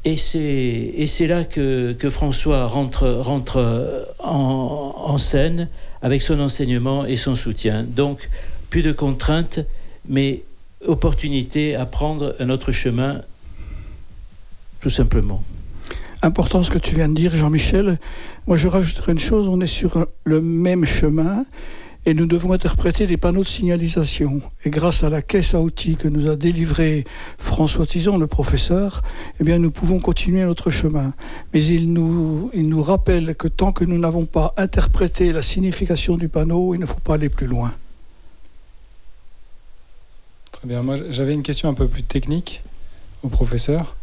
Et c'est là que, que, François rentre, rentre en, en, scène avec son enseignement et son soutien. Donc, plus de contraintes, mais opportunité à prendre un autre chemin, tout simplement. Important ce que tu viens de dire, Jean-Michel. Moi, je rajouterai une chose, on est sur le même chemin et nous devons interpréter des panneaux de signalisation. Et grâce à la caisse à outils que nous a délivré François Tison, le professeur, eh bien, nous pouvons continuer notre chemin. Mais il nous, il nous rappelle que tant que nous n'avons pas interprété la signification du panneau, il ne faut pas aller plus loin. Très bien. Moi, j'avais une question un peu plus technique au professeur.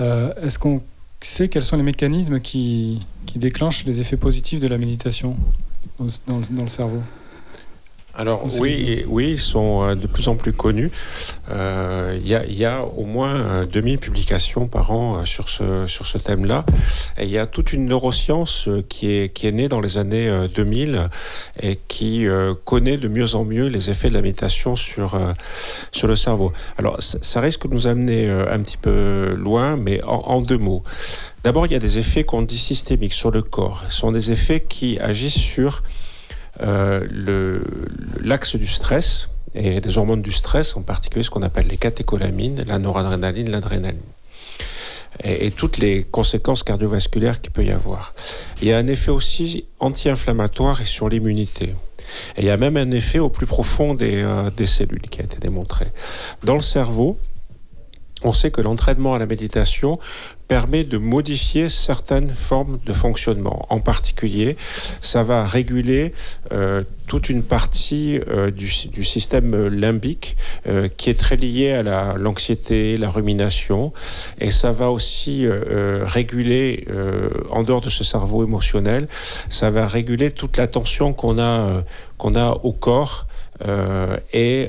Euh, Est-ce qu'on sait quels sont les mécanismes qui, qui déclenchent les effets positifs de la méditation? Dans, dans, le cerveau Alors oui, oui, ils sont euh, de plus en plus connus. Euh, Il y, a, y a au moins euh, 2000 publications par an euh, sur ce, sur ce thème-là. Et il y a toute une neuroscience euh, qui est, qui est née dans les années euh, 2000 et qui euh, connaît de mieux en mieux les effets de la méditation sur, euh, sur le cerveau. Alors ça, risque de nous amener euh, un petit peu loin, mais en, en deux mots. D'abord, il y a des effets qu'on dit systémiques sur le corps. Ce sont des effets qui agissent sur euh, l'axe du stress et des hormones du stress, en particulier ce qu'on appelle les catécholamines, la noradrénaline, l'adrénaline. Et, et toutes les conséquences cardiovasculaires qu'il peut y avoir. Il y a un effet aussi anti-inflammatoire et sur l'immunité. Et il y a même un effet au plus profond des, euh, des cellules qui a été démontré. Dans le cerveau, on sait que l'entraînement à la méditation permet de modifier certaines formes de fonctionnement. En particulier, ça va réguler euh, toute une partie euh, du, du système limbique euh, qui est très liée à la- l'anxiété, la, rumination, et ça va aussi euh, euh, réguler, euh, en dehors de ce cerveau émotionnel, ça va réguler toute la tension qu'on a, qu'on a au corps et,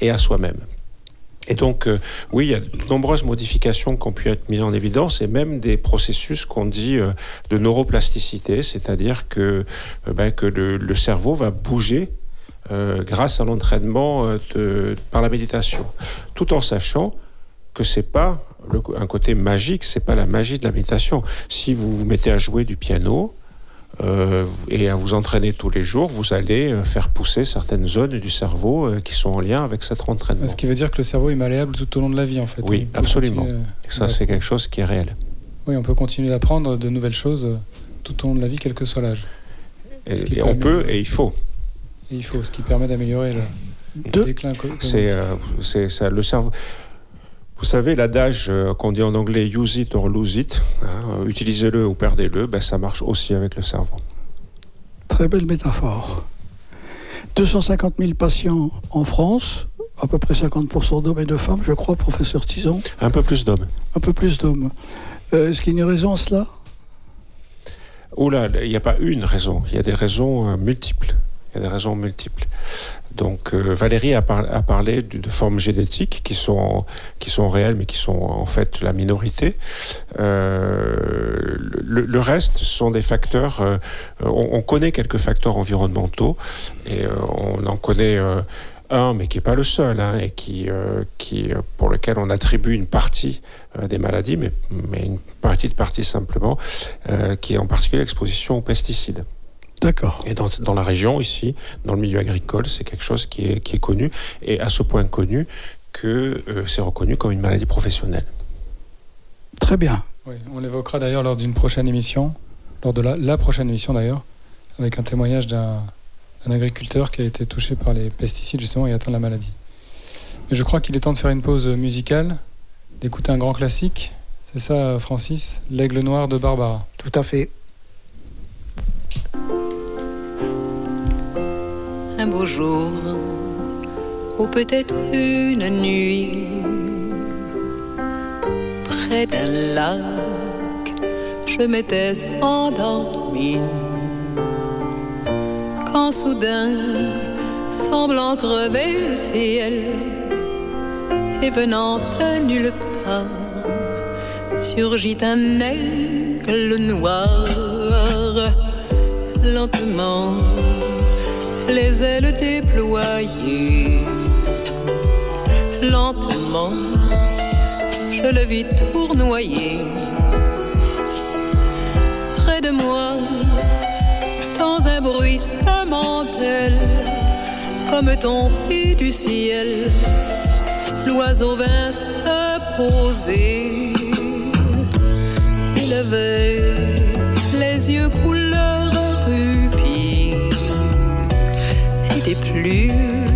et à soi-même. Et donc, euh, oui, il y a de nombreuses modifications qui ont pu être mises en évidence et même des processus qu'on dit euh, de neuroplasticité, c'est-à-dire que, euh, ben, le, cerveau va bouger grâce à l'entraînement par la méditation, tout en sachant que c'est pas un côté magique, c'est pas la magie de la méditation. Si vous vous mettez à jouer du piano, et à vous entraîner tous les jours, vous allez euh, faire pousser certaines zones du cerveau euh, qui sont en lien avec cet entraînement. Ce qui veut dire que le cerveau est malléable tout au long de la vie, en fait. Oui, absolument. continuer, Et ça, c'est quelque chose qui est réel. Oui, on peut continuer d'apprendre de nouvelles choses euh, tout au long de la vie, quel que soit l'âge. Et, on peut et il faut. Et il faut, ce qui permet d'améliorer le, le déclin. C'est euh, c'est ça, le cerveau. Vous savez, l'adage euh, qu'on dit en anglais use it or lose it, hein, euh, utilisez-le ou perdez-le, ben, ça marche aussi avec le cerveau. Très belle métaphore. 250 000 patients en France, à peu près 50% d'hommes et de femmes, je crois, professeur Tison, Un peu plus d'hommes. un peu plus d'hommes. Euh, Est-ce qu'il y a une raison à cela? Oh là, il n'y a pas une raison, il y a des raisons multiples. Il y a des raisons multiples. Donc euh, Valérie a, par- a parlé de, formes génétiques qui sont, réelles, mais qui sont en fait la minorité. Euh, le, reste sont des facteurs. euh, on, on connaît quelques facteurs environnementaux et on en connaît. un, mais qui n'est pas le seul, hein, et qui, pour lequel on attribue une partie des maladies, mais, mais une partie de partie simplement, qui est en particulier l'exposition aux pesticides. D'accord. Et dans, dans la région, ici, dans le milieu agricole, c'est quelque chose qui est, qui est connu, et à ce point connu que euh, c'est reconnu comme une maladie professionnelle. Très bien. Oui, on l'évoquera d'ailleurs lors d'une prochaine émission, lors de la, la prochaine émission d'ailleurs, avec un témoignage d'un agriculteur qui a été touché par les pesticides justement et atteint de la maladie. Je crois qu'il est temps de faire une pause musicale, d'écouter un grand classique. C'est ça, Francis L'aigle noir de Barbara. Tout à fait. Un beau jour ou peut-être une nuit près d'un lac je m'étais endormi quand soudain semblant crever le ciel et venant de nulle part surgit un aigle noir lentement les ailes déployées. Lentement, je le vis tournoyer. Près de moi, dans un bruissement d'ailes, comme tombé du ciel, l'oiseau vint se poser. Il avait les yeux couleur des plumes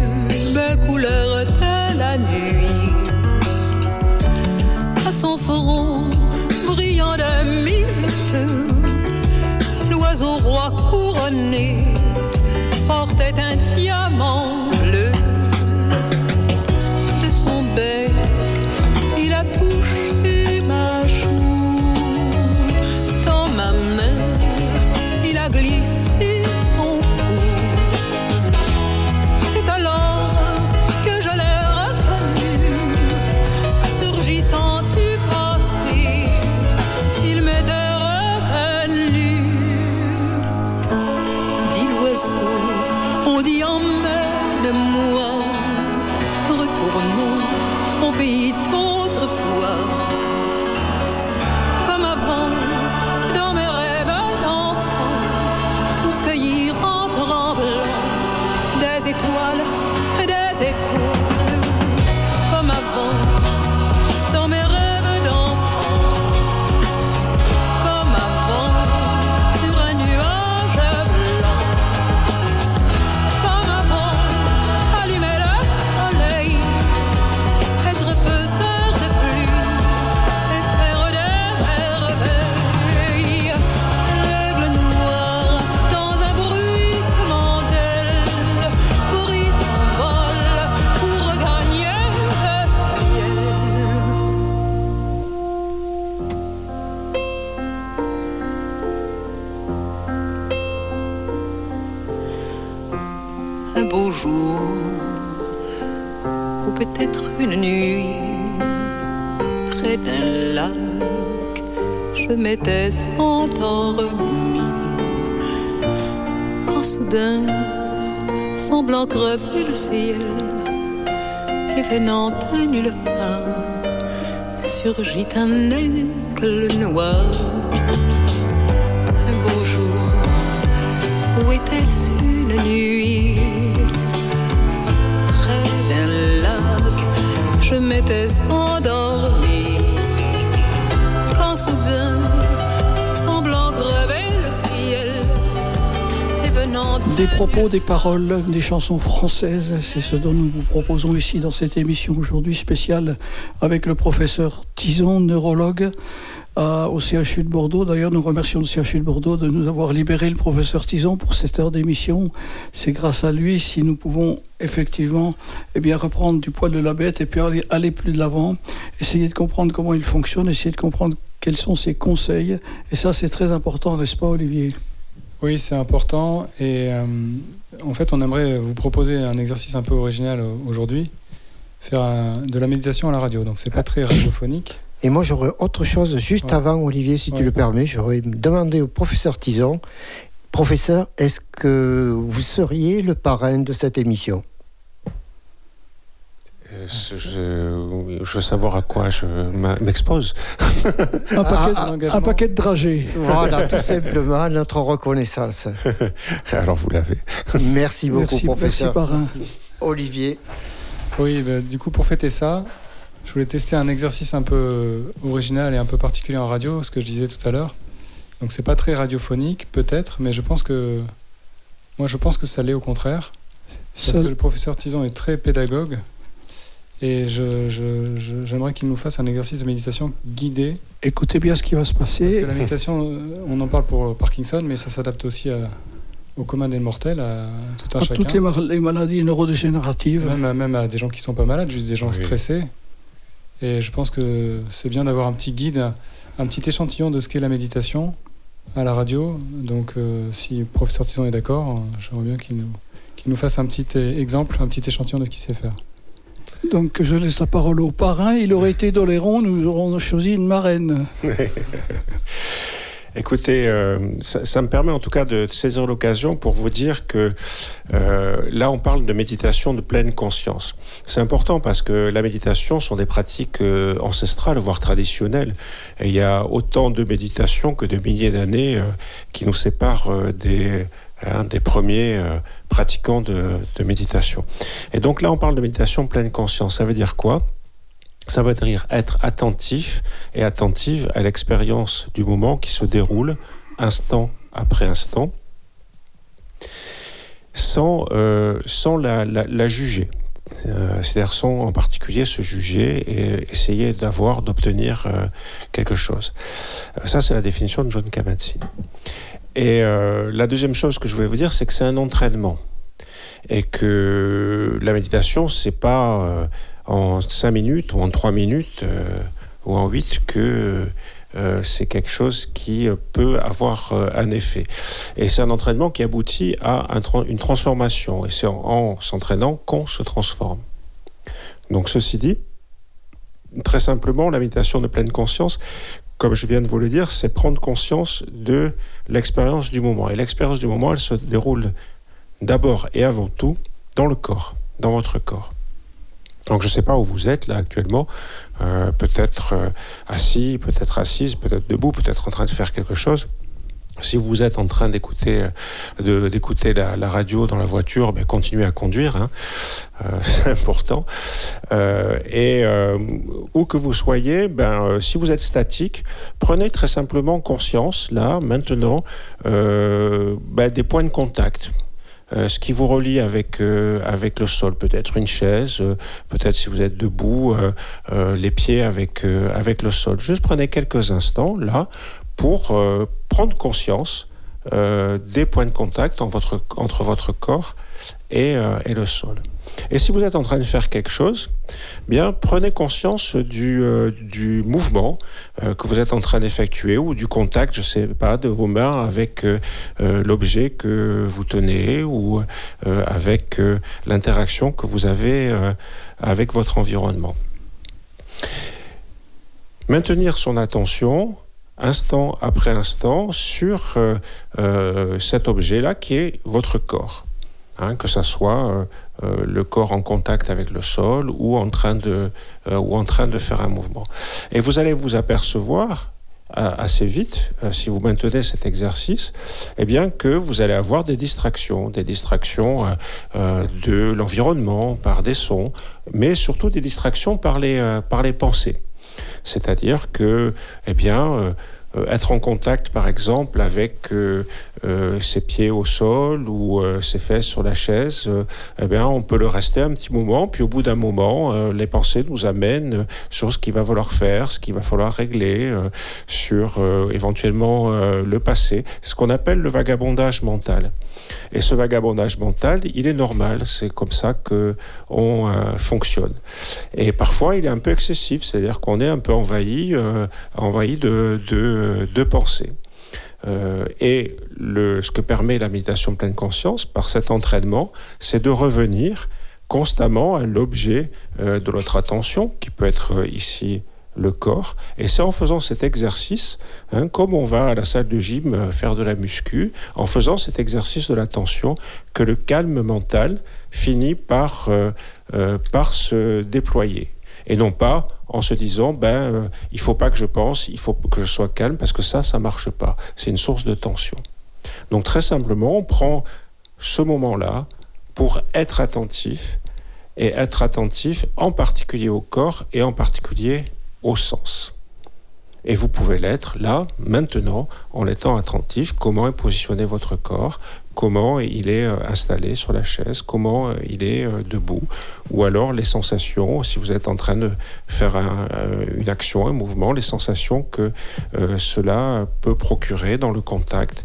couleur de la nuit. À son front brillant de mille feux, l'oiseau roi couronné portait un diamant bleu. De son bec, venant de nulle part surgit un aigle noir. Un beau jour où était-ce une nuit? Près d'un lac, je m'étais endormi Des propos, des paroles, des chansons françaises, c'est ce dont nous vous proposons ici dans cette émission aujourd'hui spéciale avec le professeur Tison, neurologue au CHU de Bordeaux. D'ailleurs, nous remercions le CHU de Bordeaux de nous avoir libéré le professeur Tison pour cette heure d'émission. C'est grâce à lui si nous pouvons effectivement eh bien, reprendre du poil de la bête et puis aller, aller plus de l'avant, essayer de comprendre comment il fonctionne, essayer de comprendre quels sont ses conseils. Et ça, c'est très important, n'est-ce pas, Olivier? Oui, c'est important. Et euh, en fait, on aimerait vous proposer un exercice un peu original euh, aujourd'hui. Faire un- de la méditation à la radio. Donc, c'est pas très radiophonique. Et moi, j'aurais autre chose juste Ouais. avant, Olivier, si tu le permets. J'aurais demandé au professeur Tison, professeur, est-ce que vous seriez le parrain de cette émission? Je, je veux savoir à quoi je m'expose. un paquet, ah, un paquet de dragées. Voilà, tout simplement, notre reconnaissance. Alors vous l'avez. Merci beaucoup, Merci, merci professeur. parrain. Olivier, Oui, bah, du coup, pour fêter ça, je voulais tester un exercice un peu original et un peu particulier en radio, ce que je disais tout à l'heure. Donc, c'est pas très radiophonique, peut-être, mais je pense que. Moi, je pense que ça l'est au contraire. Parce Ça- que le professeur Tison est très pédagogue. Et je- je- je- j'aimerais qu'il nous fasse un exercice de méditation guidé. Écoutez bien ce qui va se Parce que passer. la méditation, euh, on en parle pour Parkinson, mais ça s'adapte aussi à- au commun des mortels, à tout un À chacun. toutes les, maladies neurodégénératives. Même à, même à des gens qui sont pas malades, juste des gens Oui. stressés. Et je pense que c'est bien d'avoir un petit guide, un, un petit échantillon de ce qu'est la méditation à la radio. Donc, euh, si le professeur Tison est d'accord, euh, j'aimerais bien qu'il nous, qu'il nous fasse un petit euh, exemple, un petit échantillon de ce qu'il sait faire. Donc je laisse la parole au parrain. Il aurait été d'Oléron, nous aurons choisi une marraine. Écoutez, euh, ça, me permet en tout cas de, saisir l'occasion pour vous dire que euh, là, on parle de méditation de pleine conscience. C'est important parce que la méditation sont des pratiques euh, ancestrales, voire traditionnelles. Et il y a autant de méditations que de milliers d'années qui nous séparent des, un des premiers euh, pratiquants de, méditation. Et donc là, on parle de méditation pleine conscience. Ça veut dire quoi? Ça veut dire être attentif et attentive à l'expérience du moment qui se déroule instant après instant, sans, euh, sans la, juger. Euh, C'est-à-dire sans en particulier se juger et essayer d'avoir, d'obtenir quelque chose. Ça, c'est la définition de John Kabat-Zinn. Et euh, la deuxième chose que je voulais vous dire, c'est que c'est un entraînement. Et que la méditation, c'est pas euh, en 5 minutes ou en 3 minutes euh, ou en 8 que c'est quelque chose qui peut avoir un effet. Et c'est un entraînement qui aboutit à une transformation. Et c'est en s'entraînant qu'on se transforme. Donc ceci dit, très simplement, la méditation de pleine conscience, comme je viens de vous le dire, c'est prendre conscience de l'expérience du moment. Et l'expérience du moment, elle se déroule d'abord et avant tout dans le corps, dans votre corps. Donc je ne sais pas où vous êtes là actuellement, euh, peut-être euh, assis, peut-être assise, peut-être debout, peut-être en train de faire quelque chose. Si vous êtes en train d'écouter euh, d'écouter la, radio dans la voiture, ben, continuez à conduire, hein. Euh, c'est important. Euh, et où que vous soyez, ben, si vous êtes statique, prenez très simplement conscience, là, maintenant, ben, des points de contact. Ce qui vous relie avec, avec le sol, peut-être une chaise, peut-être si vous êtes debout, les pieds avec, avec le sol. Juste prenez quelques instants là pour euh, prendre conscience euh, des points de contact entre votre corps et, euh, et le sol. Et si vous êtes en train de faire quelque chose, bien prenez conscience du, mouvement que vous êtes en train d'effectuer ou du contact, je sais pas, de vos mains avec l'objet que vous tenez ou avec l'interaction que vous avez avec votre environnement. Maintenir son attention instant après instant sur euh, euh, cet objet-là qui est votre corps. Hein, que ce soit euh, le corps en contact avec le sol ou en train de, ou en train de faire un mouvement. Et vous allez vous apercevoir assez vite, si vous maintenez cet exercice, eh bien que vous allez avoir des distractions, des distractions de l'environnement par des sons, mais surtout des distractions par les, par les pensées. C'est-à-dire que, eh bien, euh, être en contact, par exemple, avec euh, euh, ses pieds au sol ou ses fesses sur la chaise, eh bien, on peut le rester un petit moment, puis au bout d'un moment, les pensées nous amènent sur ce qu'il va falloir faire, ce qu'il va falloir régler, sur éventuellement le passé. C'est ce qu'on appelle le vagabondage mental. Et ce vagabondage mental, il est normal, c'est comme ça que on euh, fonctionne. Et parfois, il est un peu excessif, c'est-à-dire qu'on est un peu envahi, euh, envahi de, de, pensées. Euh, et le, ce que permet la méditation pleine conscience, par cet entraînement, c'est de revenir constamment à l'objet de notre attention, qui peut être ici le corps. Et c'est en faisant cet exercice, hein, comme on va à la salle de gym euh, faire de la muscu, en faisant cet exercice de l'attention, que le calme mental finit par, euh, euh, par se déployer. Et non pas en se disant, ben, euh, il faut pas que je pense, il faut que je sois calme, parce que ça, ça marche pas. C'est une source de tension. Donc très simplement, on prend ce moment-là pour être attentif, et être attentif en particulier au corps et en particulier au sens. Et vous pouvez l'être là, maintenant, en étant attentif, comment est positionné votre corps, comment il est euh, installé sur la chaise, comment euh, il est euh, debout, ou alors les sensations, si vous êtes en train de faire un, une action, un mouvement, les sensations que cela peut procurer dans le contact,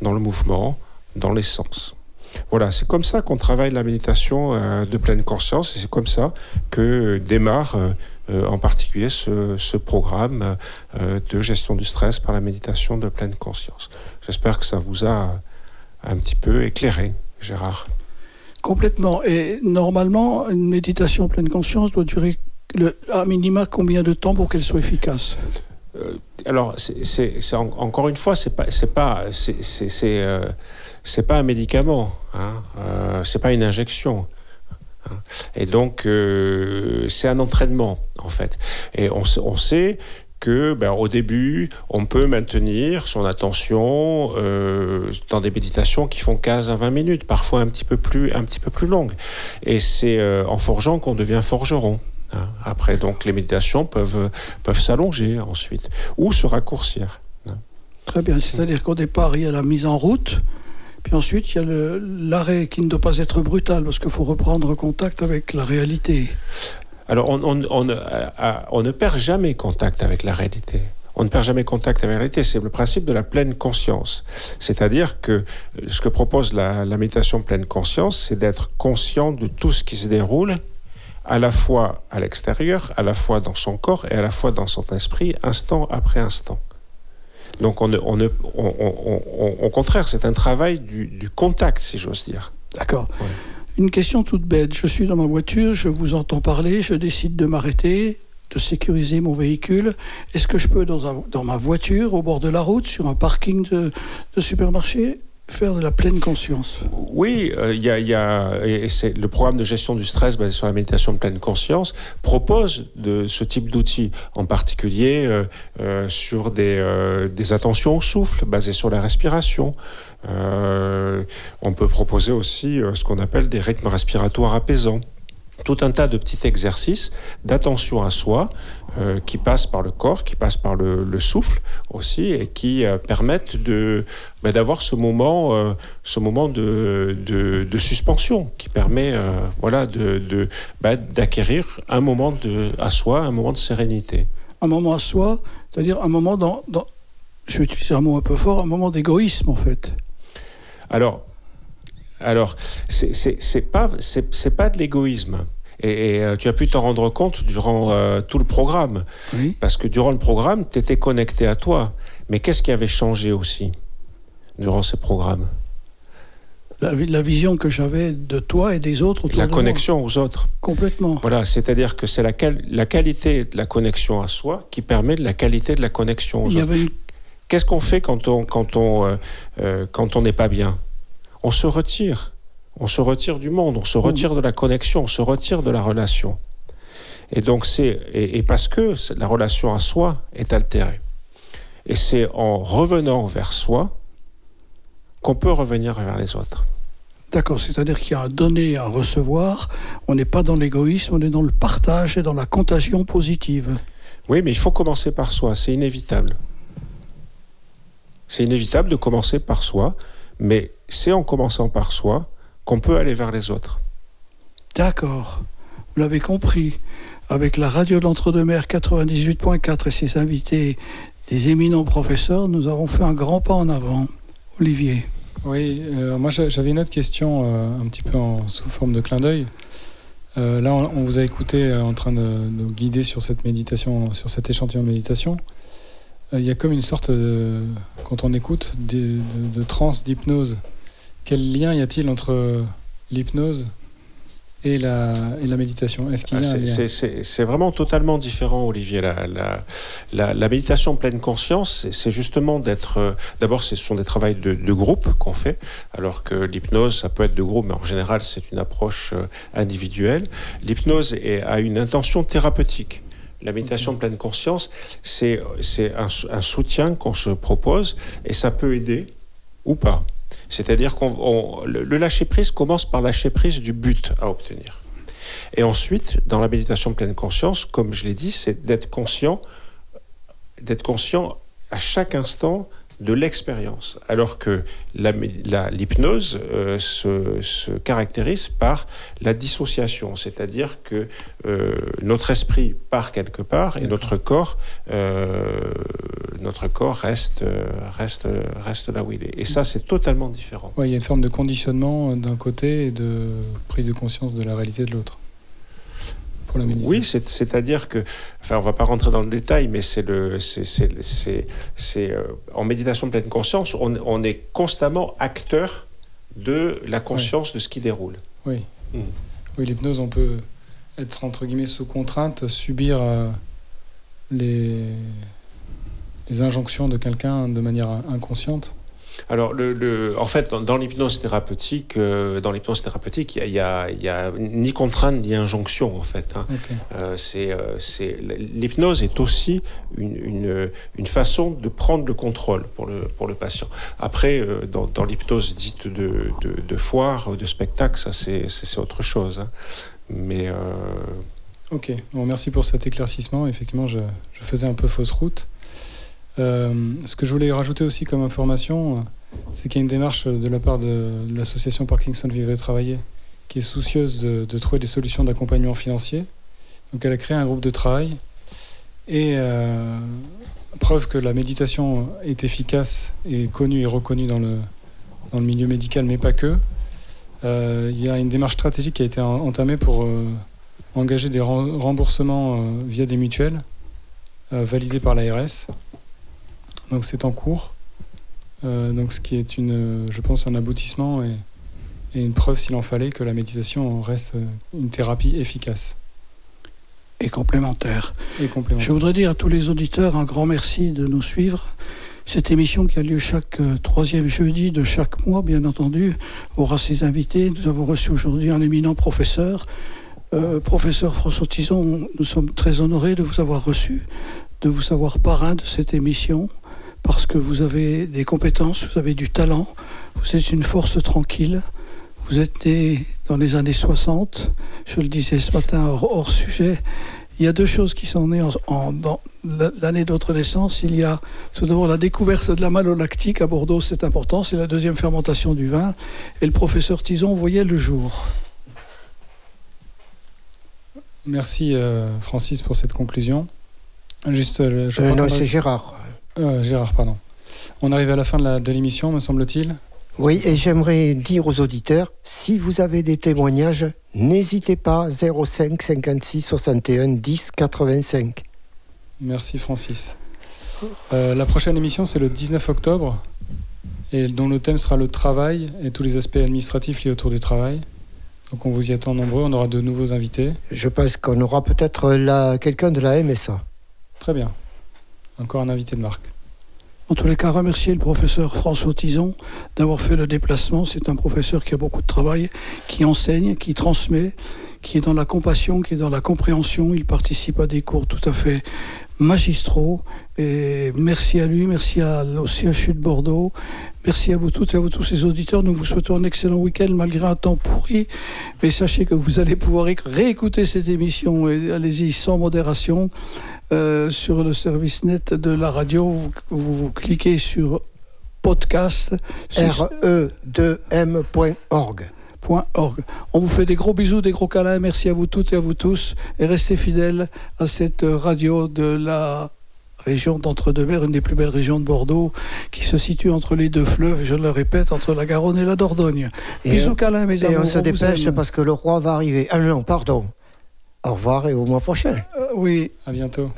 dans le mouvement, dans les sens. Voilà, c'est comme ça qu'on travaille la méditation de pleine conscience et c'est comme ça que démarre en particulier ce, ce programme euh, de gestion du stress par la méditation de pleine conscience. J'espère que ça vous a un petit peu éclairé, Gérard. Complètement. Et normalement, une méditation pleine conscience doit durer le, à minima combien de temps pour qu'elle soit efficace? Euh, alors, c'est- en- encore une fois, c'est pas, c'est pas, c'est- c'est c'est, euh, c'est pas un médicament, hein, euh, c'est pas une injection. Hein. Et donc, euh, c'est un entraînement, en fait. Et on, sait que, ben, au début, on peut maintenir son attention euh, dans des méditations qui font 15 à 20 minutes, parfois un petit peu plus, un petit peu plus longues. Et c'est euh, en forgeant qu'on devient forgeron. hein. Après, donc, les méditations peuvent, peuvent s'allonger ensuite ou se raccourcir. Très bien, c'est-à-dire qu'au départ, il y a la mise en route, puis ensuite, il y a l'arrêt qui ne doit pas être brutal, parce qu'il faut reprendre contact avec la réalité. Alors, on ne- à- on ne perd jamais contact avec la réalité. On ne perd jamais contact avec la réalité. C'est le principe de la pleine conscience. C'est-à-dire que euh, ce que propose la, la méditation pleine conscience, c'est d'être conscient de tout ce qui se déroule, à la fois à l'extérieur, à la fois dans son corps et à la fois dans son esprit, instant après instant. Donc, on ne- on ne- on- on- on- au contraire, c'est un travail du, du contact, si j'ose dire. D'accord. Une question toute bête. Je suis dans ma voiture, je vous entends parler, je décide de m'arrêter, de sécuriser mon véhicule. Est-ce que je peux, dans, un- dans ma voiture, au bord de la route, sur un parking de, de supermarché, faire de la pleine conscience Oui, euh, il y a, le programme de gestion du stress basé sur la méditation de pleine conscience propose de ce type d'outils, en particulier euh, euh, sur des, des attentions au souffle basées sur la respiration. On peut proposer aussi ce qu'on appelle des rythmes respiratoires apaisants. Tout un tas de petits exercices d'attention à soi euh, qui passent par le corps, qui passent par le, le souffle aussi et qui euh, permettent de bah, d'avoir ce moment, euh, ce moment de, de, de suspension qui permet voilà, de, de, bah, d'acquérir un moment de, à soi, un moment de sérénité. Un moment à soi, c'est-à-dire un moment dans, dans- Je vais utiliser un mot un peu fort, un moment d'égoïsme, en fait. Alors, alors c'est, pas, c'est, pas de l'égoïsme. Et, et, euh, tu as pu t'en rendre compte durant euh, tout le programme. Oui. Parce que durant le programme, tu étais connecté à toi. Mais qu'est-ce qui avait changé aussi durant ces programmes? La, vi- la vision que j'avais de toi et des autres autour La de moi. connexion aux autres. Complètement. Voilà, c'est-à-dire que c'est la, qual- la qualité de la connexion à soi qui permet de la qualité de la connexion aux Il autres. une Qu'est-ce qu'on fait quand on quand on euh, euh, quand on n'est pas bien? On se retire. On se retire du monde, on se retire de la connexion, on se retire de la relation. Et donc c'est et, et parce que la relation à soi est altérée. Et c'est en revenant vers soi qu'on peut revenir vers les autres. D'accord, c'est-à-dire qu'il y a un donner et un recevoir. On n'est pas dans l'égoïsme, on est dans le partage et dans la contagion positive. Oui, mais il faut commencer par soi, c'est inévitable. C'est inévitable de commencer par soi, mais c'est en commençant par soi qu'on peut aller vers les autres. D'accord, vous l'avez compris. Avec la radio de l'Entre-deux-Mers 98.4 et ses invités, des éminents professeurs, nous avons fait un grand pas en avant. Olivier. Oui, euh, moi j'a- j'avais une autre question euh, un petit peu en, sous forme de clin d'œil. Euh, là, on, on vous a écouté euh, en train de nous guider sur cette méditation, sur cet échantillon de méditation. Euh, Il y a comme une sorte, de, quand on écoute, de, de, de transe, d'hypnose. Quel lien y a-t-il entre l'hypnose et la, et la méditation? Est-ce qu'il y Ah, c'est- vraiment totalement différent, Olivier. La, la, la- la méditation pleine conscience, c'est- justement d'être. euh, D'abord, ce sont des travaux de, de groupe qu'on fait, alors que l'hypnose, ça peut être de groupe, mais en général, c'est une approche euh, individuelle. L'hypnose a une intention thérapeutique. La méditation de pleine conscience, c'est un soutien qu'on se propose et ça peut aider ou pas. C'est-à-dire qu'on on- le, le lâcher prise commence par lâcher prise du but à obtenir. Et ensuite, dans la méditation de pleine conscience, comme je l'ai dit, c'est d'être conscient, d'être conscient à chaque instant de l'expérience. Alors que l'hypnose euh, se, se caractérise par la dissociation, c'est-à-dire que euh, notre esprit part quelque part et notre corps, euh, notre corps reste, euh, reste, reste là où il est. Et ça, c'est totalement différent. Ouais, il y a une forme de conditionnement d'un côté et de prise de conscience de la réalité de l'autre. Pour la méditation. Oui, c'est- c'est-à-dire que, enfin, on va pas rentrer dans le détail, mais c'est le, c'est, euh, en méditation de pleine conscience, on, on est constamment acteur de la conscience de ce qui déroule. Oui. Mm. Oui, l'hypnose, on peut être entre guillemets sous contrainte, subir euh, les, les injonctions de quelqu'un de manière inconsciente. Alors, le, le- en fait, dans, dans l'hypnose thérapeutique, euh, dans l'hypnose thérapeutique, il y a, a- ni contrainte ni injonction en fait. hein. Euh, c'est, euh, c'est- l'hypnose est aussi une, une, une façon de prendre le contrôle pour le, pour le patient. Après, dans, dans l'hypnose dite de, de, de foire, de spectacle, ça c'est, c'est, c'est autre chose. hein. Mais euh, Ok, bon, merci pour cet éclaircissement. Effectivement, je, je faisais un peu fausse route. Euh, ce que je voulais rajouter aussi comme information, c'est qu'il y a une démarche de la part de, de l'association Parkinson Vivre et Travailler qui est soucieuse de, trouver des solutions d'accompagnement financier. Donc elle a créé un groupe de travail et euh, preuve que la méditation est efficace et connue et reconnue dans le, dans le milieu médical, mais pas que. Euh, il y a une démarche stratégique qui a été en- entamée pour engager des remboursements via des mutuelles validées par l'ARS. Donc c'est en cours. Euh, donc ce qui est une, je pense, un aboutissement et, et une preuve, s'il en fallait, que la méditation reste euh, une thérapie efficace Et complémentaire. et complémentaire. Je voudrais dire à tous les auditeurs un grand merci de nous suivre. Cette émission qui a lieu chaque euh, troisième jeudi de chaque mois, bien entendu, aura ses invités. Nous avons reçu aujourd'hui un éminent professeur. Euh, professeur François Tison, nous sommes très honorés de vous avoir reçu, de vous savoir parrain de cette émission, parce que vous avez des compétences, vous avez du talent, vous êtes une force tranquille. Vous êtes né dans les années 60, je le disais ce matin hors, hors sujet. Il y a deux choses qui sont nées en, en- dans la- l'année de votre naissance. Il y a tout d'abord la découverte de la malolactique à Bordeaux, c'est important. C'est la deuxième fermentation du vin. Et le professeur Tison voyait le jour. Merci euh, Francis pour cette conclusion. Juste, euh, je Euh, non, c'est Gérard. Euh, Gérard, pardon. On arrive à la fin de la- de l'émission, me semble-t-il. Oui, et j'aimerais dire aux auditeurs, si vous avez des témoignages, n'hésitez pas, 05 56 61 10 85. Merci Francis. Euh, la prochaine émission, c'est le 19 octobre, et dont le thème sera le travail et tous les aspects administratifs liés autour du travail. Donc on vous y attend nombreux, on aura de nouveaux invités. Je pense qu'on aura peut-être quelqu'un de la MSA. Très bien. Encore un invité de marque. En tous les cas, remercier le professeur François Tison d'avoir fait le déplacement. C'est un professeur qui a beaucoup de travail, qui enseigne, qui transmet, qui est dans la compassion, qui est dans la compréhension. Il participe à des cours tout à fait magistraux. Merci à lui, merci à, au CHU de Bordeaux. Merci à vous toutes et à vous tous les auditeurs. Nous vous souhaitons un excellent week-end malgré un temps pourri. Mais sachez que vous allez pouvoir éc- réécouter cette émission et allez-y sans modération euh, sur le service net de la radio. Vous, vous- vous cliquez sur podcast sur E re2m.org. point org. On vous fait des gros bisous, des gros câlins. Merci à vous toutes et à vous tous. Et restez fidèles à cette radio de la région d'entre-deux-mers, une des plus belles régions de Bordeaux, qui se situe entre les deux fleuves, je le répète, entre la Garonne et la Dordogne. Et Bisous câlins, mes amis. Et on se dépêche parce que le roi va arriver. Ah non, pardon. Au revoir et au mois prochain. Euh, oui. À bientôt.